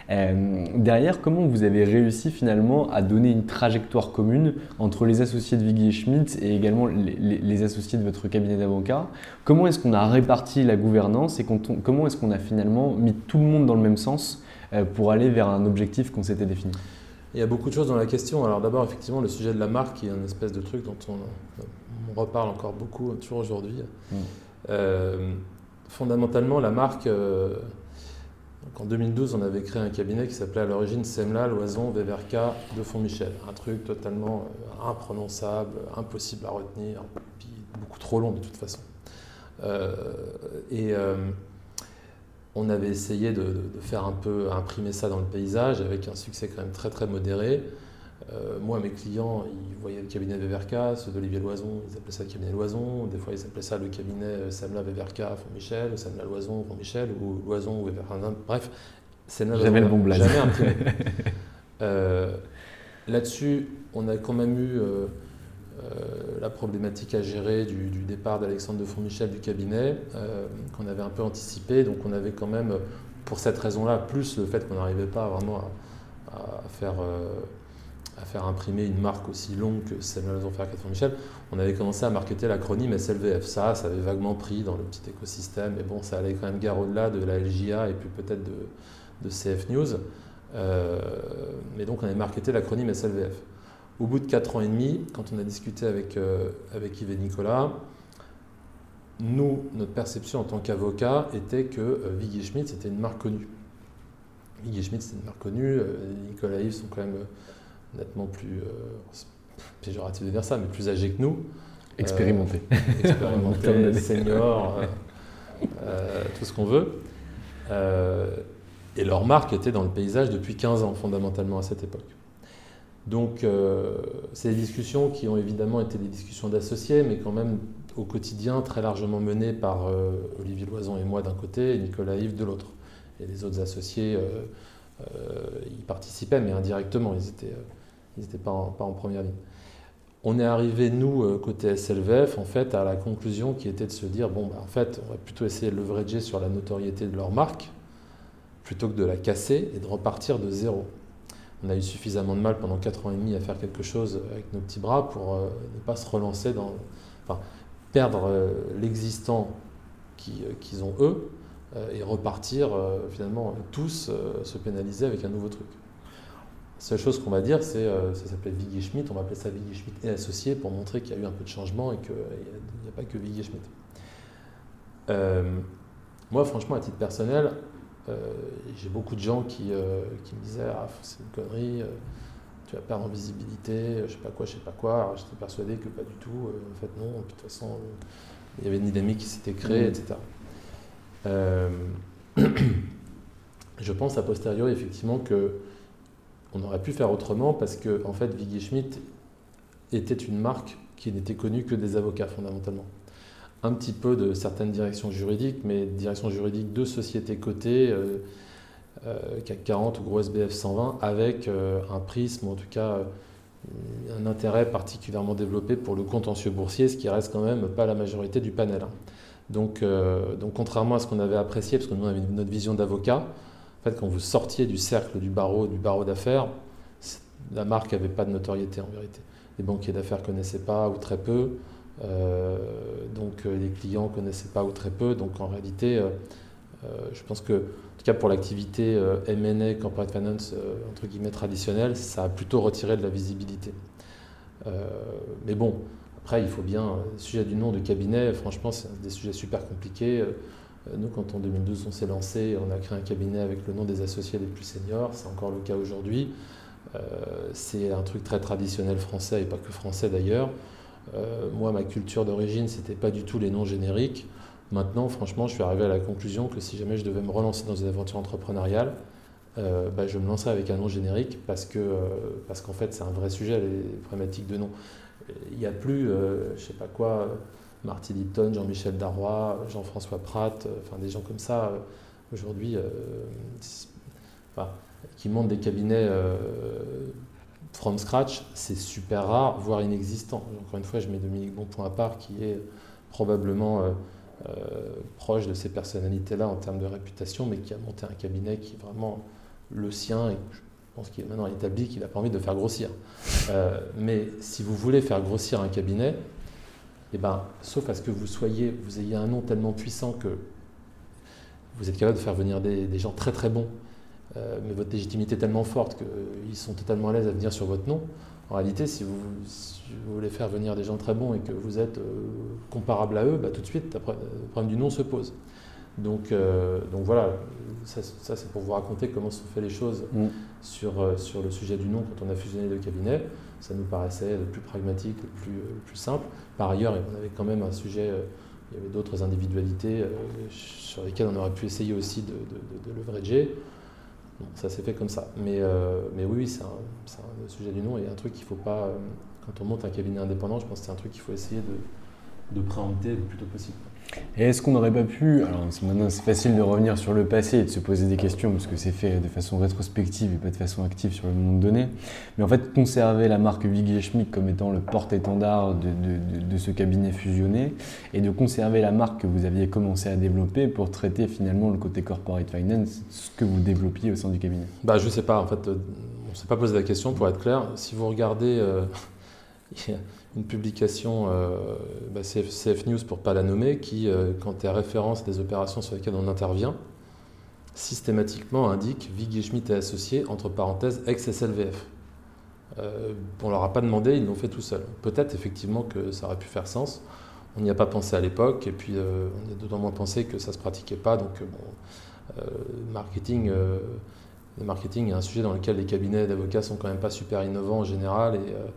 derrière, comment vous avez réussi finalement à donner une trajectoire commune entre les associés de Viguier Schmidt et également les, associés de votre cabinet d'avocats? Comment est-ce qu'on a réparti la gouvernance et comment est-ce qu'on a finalement mis tout le monde dans le même sens pour aller vers un objectif qu'on s'était défini Il y a beaucoup de choses dans la question. Alors d'abord, effectivement, le sujet de la marque, qui est une espèce de truc dont on, reparle encore beaucoup, toujours aujourd'hui. Mm. Euh, fondamentalement, la marque, euh, en 2012, on avait créé un cabinet qui s'appelait à l'origine Semla, Loison, Veverka de Font-Michel. Un truc totalement imprononçable, impossible à retenir, puis beaucoup trop long de toute façon. et on avait essayé de, faire un peu imprimer ça dans le paysage avec un succès quand même très très modéré. Euh, moi, mes clients, ils voyaient le cabinet Veverka, ceux d'Olivier Loison, ils appelaient ça le cabinet Loison. Des fois, ils appelaient ça le cabinet Samla Veverka, Font-Michel, ou Samla Loison, Font-Michel, ou Loison, ou Veverka. Bref, Samla Jamais le bon. Jamais imprimé. euh, Là-dessus, on a quand même eu euh, euh, la problématique à gérer du, départ d'Alexandre de Fourmichel du cabinet, euh, qu'on avait un peu anticipé. Donc on avait quand même, pour cette raison-là, plus le fait qu'on n'arrivait pas vraiment à, faire, euh, à faire imprimer une marque aussi longue que celle de la faire Fourmichel, on avait commencé à marketer l'acronyme SLVF. Ça, ça avait vaguement pris dans le petit écosystème, mais bon, ça allait quand même gare au-delà de la LJA et puis peut-être de, de, CF News. mais donc on avait marketé l'acronyme SLVF. Au bout de 4 ans et demi, quand on a discuté avec, euh, avec Yves et Nicolas, nous, notre perception en tant qu'avocat était que euh, Viggy Schmidt, c'était une marque connue. Viggy Schmidt, c'est une marque connue. Euh, Nicolas et Yves sont quand même nettement plus, péjoratif de dire ça, mais plus âgés que nous. Expérimentés. expérimentés, seniors, tout ce qu'on veut. et leur marque était dans le paysage depuis 15 ans, fondamentalement, à cette époque. Donc, euh, c'est des discussions qui ont évidemment été des discussions d'associés, mais quand même au quotidien très largement menées par euh, Olivier Loison et moi d'un côté et Nicolas Yves de l'autre. Et les autres associés euh, y participaient, mais indirectement, ils n'étaient ils pas, en, pas en première ligne. On est arrivé, nous, côté SLVF, en fait, à la conclusion qui était de se dire, bon, bah, en fait, on va plutôt essayer de leverager sur la notoriété de leur marque, plutôt que de la casser et de repartir de zéro on a eu suffisamment de mal pendant 4 ans et demi à faire quelque chose avec nos petits bras pour euh, ne pas se relancer dans. Enfin, perdre euh, l'existant euh, qu'ils ont eux et repartir finalement tous se pénaliser avec un nouveau truc. La seule chose qu'on va dire, c'est ça s'appelle Viggy Schmidt, on va appeler ça Viggy Schmidt et associé pour montrer qu'il y a eu un peu de changement et qu'il n'y a, pas que Viggy Schmidt. moi, franchement, à titre personnel, j'ai beaucoup de gens qui, euh, qui me disaient ah, c'est une connerie, euh, tu vas perdre en visibilité, je sais pas quoi, je sais pas quoi. j'étais persuadé que pas du tout. en fait, non. de toute façon, il y avait une dynamique qui s'était créée, etc. je pense a posteriori effectivement que on aurait pu faire autrement parce que en fait Viggy Schmidt était une marque qui n'était connue que des avocats fondamentalement un petit peu de certaines directions juridiques, mais directions juridiques de sociétés cotées, euh, euh, CAC 40 ou gros SBF 120, avec euh, un prisme, en tout cas un intérêt particulièrement développé pour le contentieux boursier, ce qui reste quand même pas la majorité du panel. Hein. Donc, donc contrairement à ce qu'on avait apprécié, parce que nous on avait notre vision d'avocat, en fait, quand vous sortiez du cercle du barreau, du barreau d'affaires, la marque n'avait pas de notoriété en vérité. Les banquiers d'affaires ne connaissaient pas ou très peu. Euh, donc euh, les clients ne connaissaient pas ou très peu. Donc en réalité, euh, je pense que, en tout cas pour l'activité M&A, corporate finance, entre guillemets traditionnelle, ça a plutôt retiré de la visibilité. mais bon, Après, il faut bien, le sujet du nom de cabinet, franchement, c'est des sujets super compliqués. Nous, quand en 2012 on s'est lancé, on a créé un cabinet avec le nom des associés les plus seniors, c'est encore le cas aujourd'hui. c'est un truc très traditionnel français et pas que français d'ailleurs. Moi, ma culture d'origine, c'était pas du tout les noms génériques. Maintenant, franchement, je suis arrivé à la conclusion que si jamais je devais me relancer dans une aventure entrepreneuriale, euh, bah, je me lancerais avec un nom générique parce que euh, qu'en fait c'est un vrai sujet les problématiques de nom. Il n'y a plus, euh, je sais pas quoi, Marty Lipton, Jean-Michel Darrois, Jean-François Pratt, enfin des gens comme ça aujourd'hui qui montent des cabinets from scratch, c'est super rare, voire inexistant. Encore une fois, je mets Dominique Bonpoint à part qui est probablement proche de ces personnalités-là en termes de réputation, mais qui a monté un cabinet qui est vraiment le sien, et je pense qu'il est maintenant établi qu'il n'a pas envie de faire grossir. Euh, mais si vous voulez faire grossir un cabinet, eh ben, sauf à ce que vous soyez, vous ayez un nom tellement puissant que vous êtes capable de faire venir des, gens très très bons, euh, mais votre légitimité est tellement forte qu'ils sont totalement à l'aise à venir sur votre nom. En réalité, si vous, voulez faire venir des gens très bons et que vous êtes euh, comparable à eux, bah, tout de suite, le problème du nom se pose. Donc, euh, donc voilà, ça, c'est pour vous raconter comment sont fait les choses mm. sur, euh, sur le sujet du nom quand on a fusionné deux cabinets. Ça nous paraissait le plus pragmatique, le plus, euh, plus simple. Par ailleurs, on avait quand même un sujet, il y avait d'autres individualités sur lesquelles on aurait pu essayer aussi de, de, de leverager. Ça s'est fait comme ça. Mais, mais oui, c'est un, sujet du nom et un truc qu'il ne faut pas, quand on monte un cabinet indépendant, je pense que c'est un truc qu'il faut essayer de, de préempter le plus tôt possible. Et est-ce qu'on n'aurait pas pu, alors maintenant c'est facile de revenir sur le passé et de se poser des questions parce que c'est fait de façon rétrospective et pas de façon active sur le moment donné, mais en fait conserver la marque Viguier Schmick comme étant le porte-étendard de, de, ce cabinet fusionné et de conserver la marque que vous aviez commencé à développer pour traiter finalement le côté corporate finance, ce que vous développiez au sein du cabinet bah, Je ne sais pas, en fait, euh, on ne s'est pas posé la question pour être clair. Si vous regardez... Euh, une publication euh, bah, CF, News pour ne pas la nommer, qui, euh, quand a référence des opérations sur lesquelles on intervient, systématiquement indique Viguier Schmitt et associés, entre parenthèses, ex-SLVF. Euh, on leur a pas demandé, ils l'ont fait tout seuls. Peut-être effectivement que ça aurait pu faire sens. On n'y a pas pensé à l'époque, et puis euh, on a d'autant moins pensé que ça ne se pratiquait pas. Donc, bon, marketing, le marketing est un sujet dans lequel les cabinets d'avocats sont quand même pas super innovants en général. Et, euh,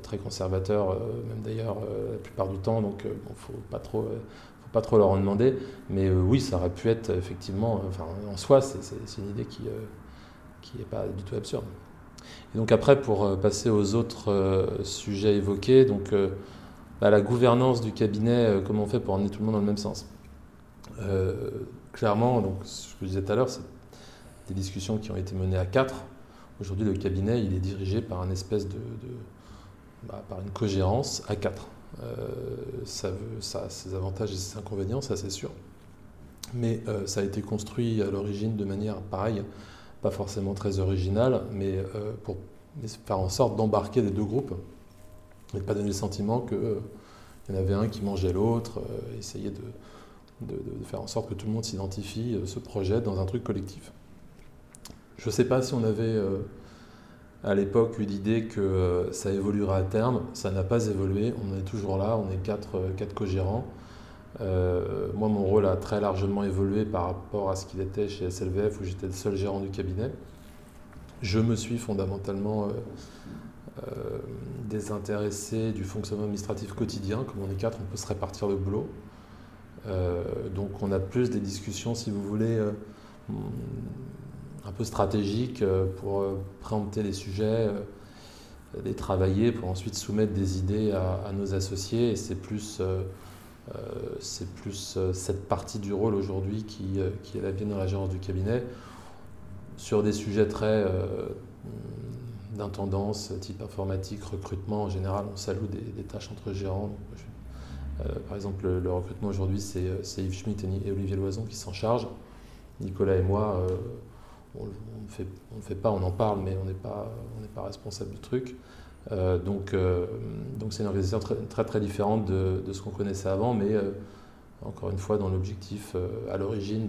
très conservateurs, euh, même d'ailleurs euh, la plupart du temps, donc ne faut pas trop pas trop leur en demander. Mais oui, ça aurait pu être effectivement, enfin, en soi, c'est une idée qui n'est pas du tout absurde. Et donc après, pour passer aux autres sujets évoqués, donc bah, la gouvernance du cabinet, comment on fait pour emmener tout le monde dans le même sens? Clairement, donc ce que je disais tout à l'heure, c'est des discussions qui ont été menées à quatre. Aujourd'hui, le cabinet, il est dirigé par un espèce de bah, par une cogérance à 4. Euh, ça, a ses avantages et ses inconvénients, ça c'est sûr. Mais euh, ça a été construit à l'origine de manière pareille, pas forcément très originale, mais euh, pour faire en sorte d'embarquer les deux groupes et pas donner le sentiment qu'il y en avait un qui mangeait l'autre, essayer de, de, de, faire en sorte que tout le monde s'identifie, se projette dans un truc collectif. Je ne sais pas si on avait à l'époque eu l'idée que euh, ça évoluera à terme. Ça n'a pas évolué. On est toujours là. On est quatre, euh, quatre co-gérants. Euh, moi, mon rôle a très largement évolué par rapport à ce qu'il était chez SLVF où j'étais le seul gérant du cabinet. Je me suis fondamentalement désintéressé du fonctionnement administratif quotidien. Comme on est quatre, on peut se répartir le boulot. donc on a plus des discussions, si vous voulez, un peu stratégique euh, pour euh, préempter les sujets, euh, les travailler, pour ensuite soumettre des idées à, nos associés. Et c'est plus, c'est plus cette partie du rôle aujourd'hui qui, qui, est la bienne dans la gérance du cabinet. Sur des sujets très d'intendance, type informatique, recrutement, en général, on s'alloue des, tâches entre gérants. par exemple, le, recrutement aujourd'hui, c'est Yves Schmitt et, Olivier Loison qui s'en chargent. Nicolas et moi, on ne fait, fait pas, on en parle, mais on n'est pas, responsable du truc. Euh, donc, euh, donc c'est une organisation très, très, différente de, ce qu'on connaissait avant, mais euh, encore une fois dans l'objectif à l'origine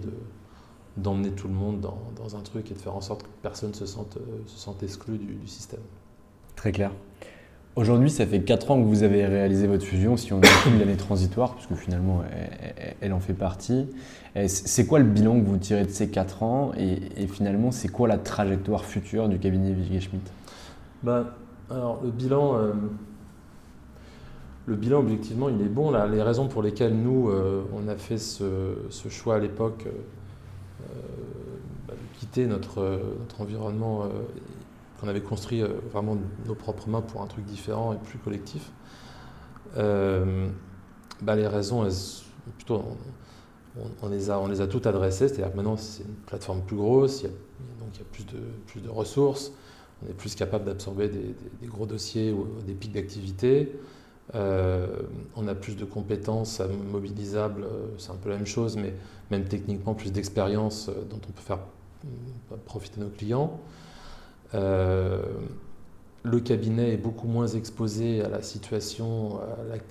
d'emmener tout le monde dans, un truc et de faire en sorte que personne se sente, se sente exclu du, système. Très clair. Aujourd'hui, ça fait 4 ans que vous avez réalisé votre fusion, si on inclut l'année transitoire, puisque finalement, elle, en fait partie. C'est quoi le bilan que vous tirez de ces 4 ans et, finalement, c'est quoi la trajectoire future du cabinet Vigier Schmidt bah, Alors, le bilan, euh, le bilan, objectivement, il est bon. Là, les raisons pour lesquelles nous, euh, on a fait ce, choix à l'époque euh, bah, de quitter notre, notre environnement on avait construit euh, vraiment nos propres mains pour un truc différent et plus collectif. Euh, bah, les raisons, plutôt, on, les a, on les a toutes adressées, c'est-à-dire que maintenant c'est une plateforme plus grosse, il y a, donc il y a plus de, plus de ressources, on est plus capable d'absorber des, gros dossiers ou des pics d'activité. Euh, on a plus de compétences mobilisables, c'est un peu la même chose, mais même techniquement plus d'expérience dont on peut faire profiter nos clients. Euh, le cabinet est beaucoup moins exposé à la situation,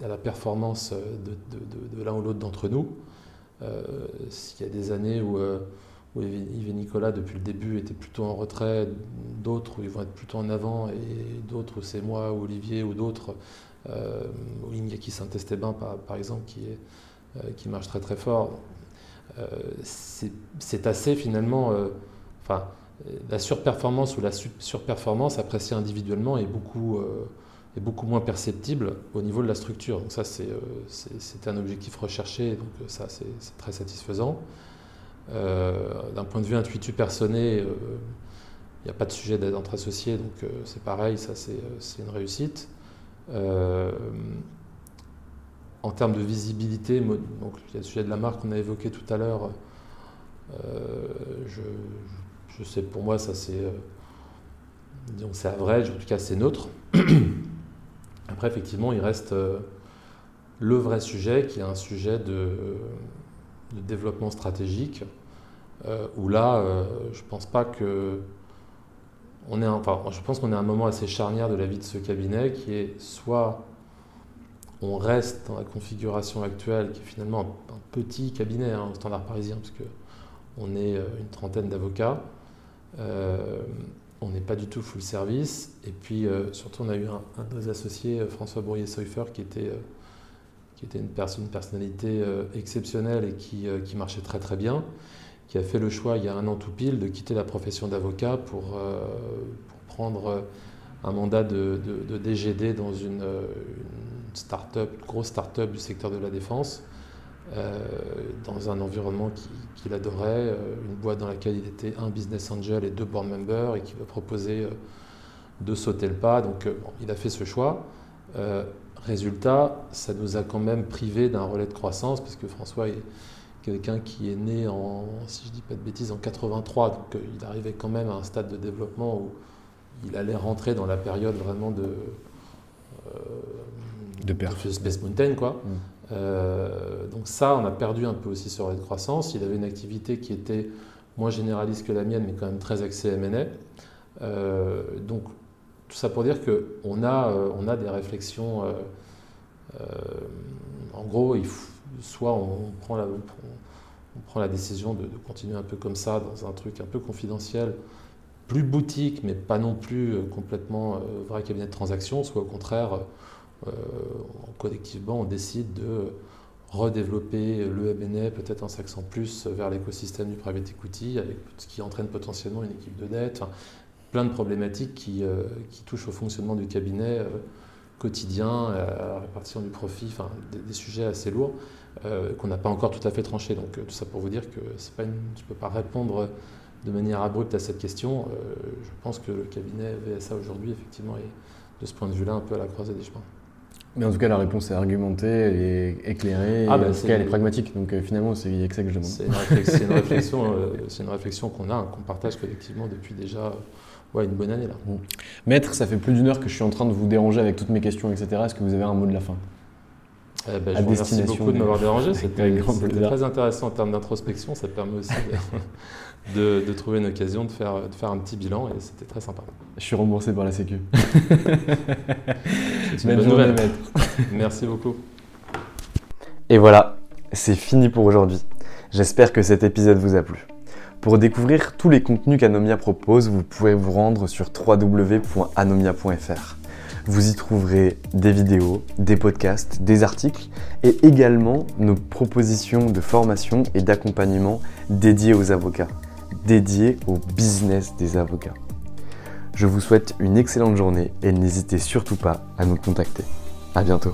à la, performance de, l'un ou l'autre d'entre nous. Euh, il y a des années où, euh, Yves et Nicolas, depuis le début, étaient plutôt en retrait, d'autres où ils vont être plutôt en avant, et d'autres où c'est moi ou Olivier ou d'autres, euh, qui Saint-Esteban par, par, exemple, qui, qui marche très très fort. c'est assez finalement. La surperformance ou la surperformance appréciée individuellement est beaucoup, euh, est beaucoup moins perceptible au niveau de la structure. Donc ça, euh, c'est un objectif recherché, donc euh, ça, c'est très satisfaisant. D'un point de vue intuitu personné, il n'y a pas de sujet d'aide entre associés, donc c'est pareil, ça c'est une réussite. en termes de visibilité, donc il y a le sujet de la marque qu'on a évoqué tout à l'heure. je, je sais, pour moi, ça c'est. Euh, c'est average, en tout cas c'est neutre. Après, effectivement, il reste euh, le vrai sujet qui est un sujet de, développement stratégique, euh, où là, je pense pas que. On est enfin, je pense qu'on est à un moment assez charnière de la vie de ce cabinet qui est soit on reste dans la configuration actuelle, qui est finalement un, petit cabinet hein, au standard parisien, parce qu'on est une trentaine d'avocats, on n'est pas du tout full service. Et puis, euh, surtout, on a eu un, de nos associés, euh, François Bourrier-Seufer, qui était, une, personnalité exceptionnelle et qui, marchait très très bien, qui a fait le choix, il y a un an tout pile, de quitter la profession d'avocat pour, prendre un mandat de, de, DGD dans une, une start-up, grosse start-up du secteur de la défense. Euh, dans un environnement qu'il adorait, euh, une boîte dans laquelle il était un business angel et deux board members et qui va proposer euh, de sauter le pas. Donc il a fait ce choix. résultat, ça nous a quand même privé d'un relais de croissance parce que François est quelqu'un qui est né en, si je dis pas de bêtises, en 83. Donc il arrivait quand même à un stade de développement où il allait rentrer dans la période vraiment de de, de Space Mountain, quoi. Mm. Euh, donc ça, on a perdu un peu aussi sur la croissance. Il avait une activité qui était moins généraliste que la mienne, mais quand même très axée M&A. Euh, donc tout ça pour dire qu'on a, euh, on a des réflexions. en gros, soit on prend la, décision de, continuer un peu comme ça, dans un truc un peu confidentiel, plus boutique, mais pas non plus complètement vrai cabinet de transaction, soit au contraire collectivement, on décide de redévelopper le MNE peut-être en s'accent plus vers l'écosystème du private equity, avec ce qui entraîne potentiellement une équipe de dette, plein de problématiques qui, euh, touchent au fonctionnement du cabinet euh, quotidien, à la répartition du profit, enfin, des, sujets assez lourds qu'on n'a pas encore tout à fait tranchés. Donc tout ça pour vous dire que pas je ne peux pas répondre de manière abrupte à cette question. je pense que le cabinet VSA aujourd'hui, effectivement, est de ce point de vue-là un peu à la croisée des chemins. Mais en tout cas, la réponse est argumentée, elle est éclairée, ah, bah, en tout cas, elle est pragmatique. Donc euh, finalement, c'est que ça que je demande. C'est une, réflexion, euh, qu'on a, qu'on partage collectivement depuis déjà ouais, une bonne année. Là. Maître, ça fait plus d'une heure que je suis en train de vous déranger avec toutes mes questions, etc. Est-ce que vous avez un mot de la fin? Eh ben, je vous remercie beaucoup de m'avoir dérangé. C'était très intéressant en termes d'introspection. Ça permet aussi de, trouver une occasion de faire, de faire un petit bilan et c'était très sympa. Je suis remboursé par la Sécu. Une bonne nouvelle. Merci beaucoup. Et voilà, c'est fini pour aujourd'hui. J'espère que cet épisode vous a plu. Pour découvrir tous les contenus qu'Anomia propose, vous pouvez vous rendre sur www.anomia.fr. Vous y trouverez des vidéos, des podcasts, des articles et également nos propositions de formation et d'accompagnement dédiées aux avocats, dédiées au business des avocats. Je vous souhaite une excellente journée et n'hésitez surtout pas à nous contacter. À bientôt.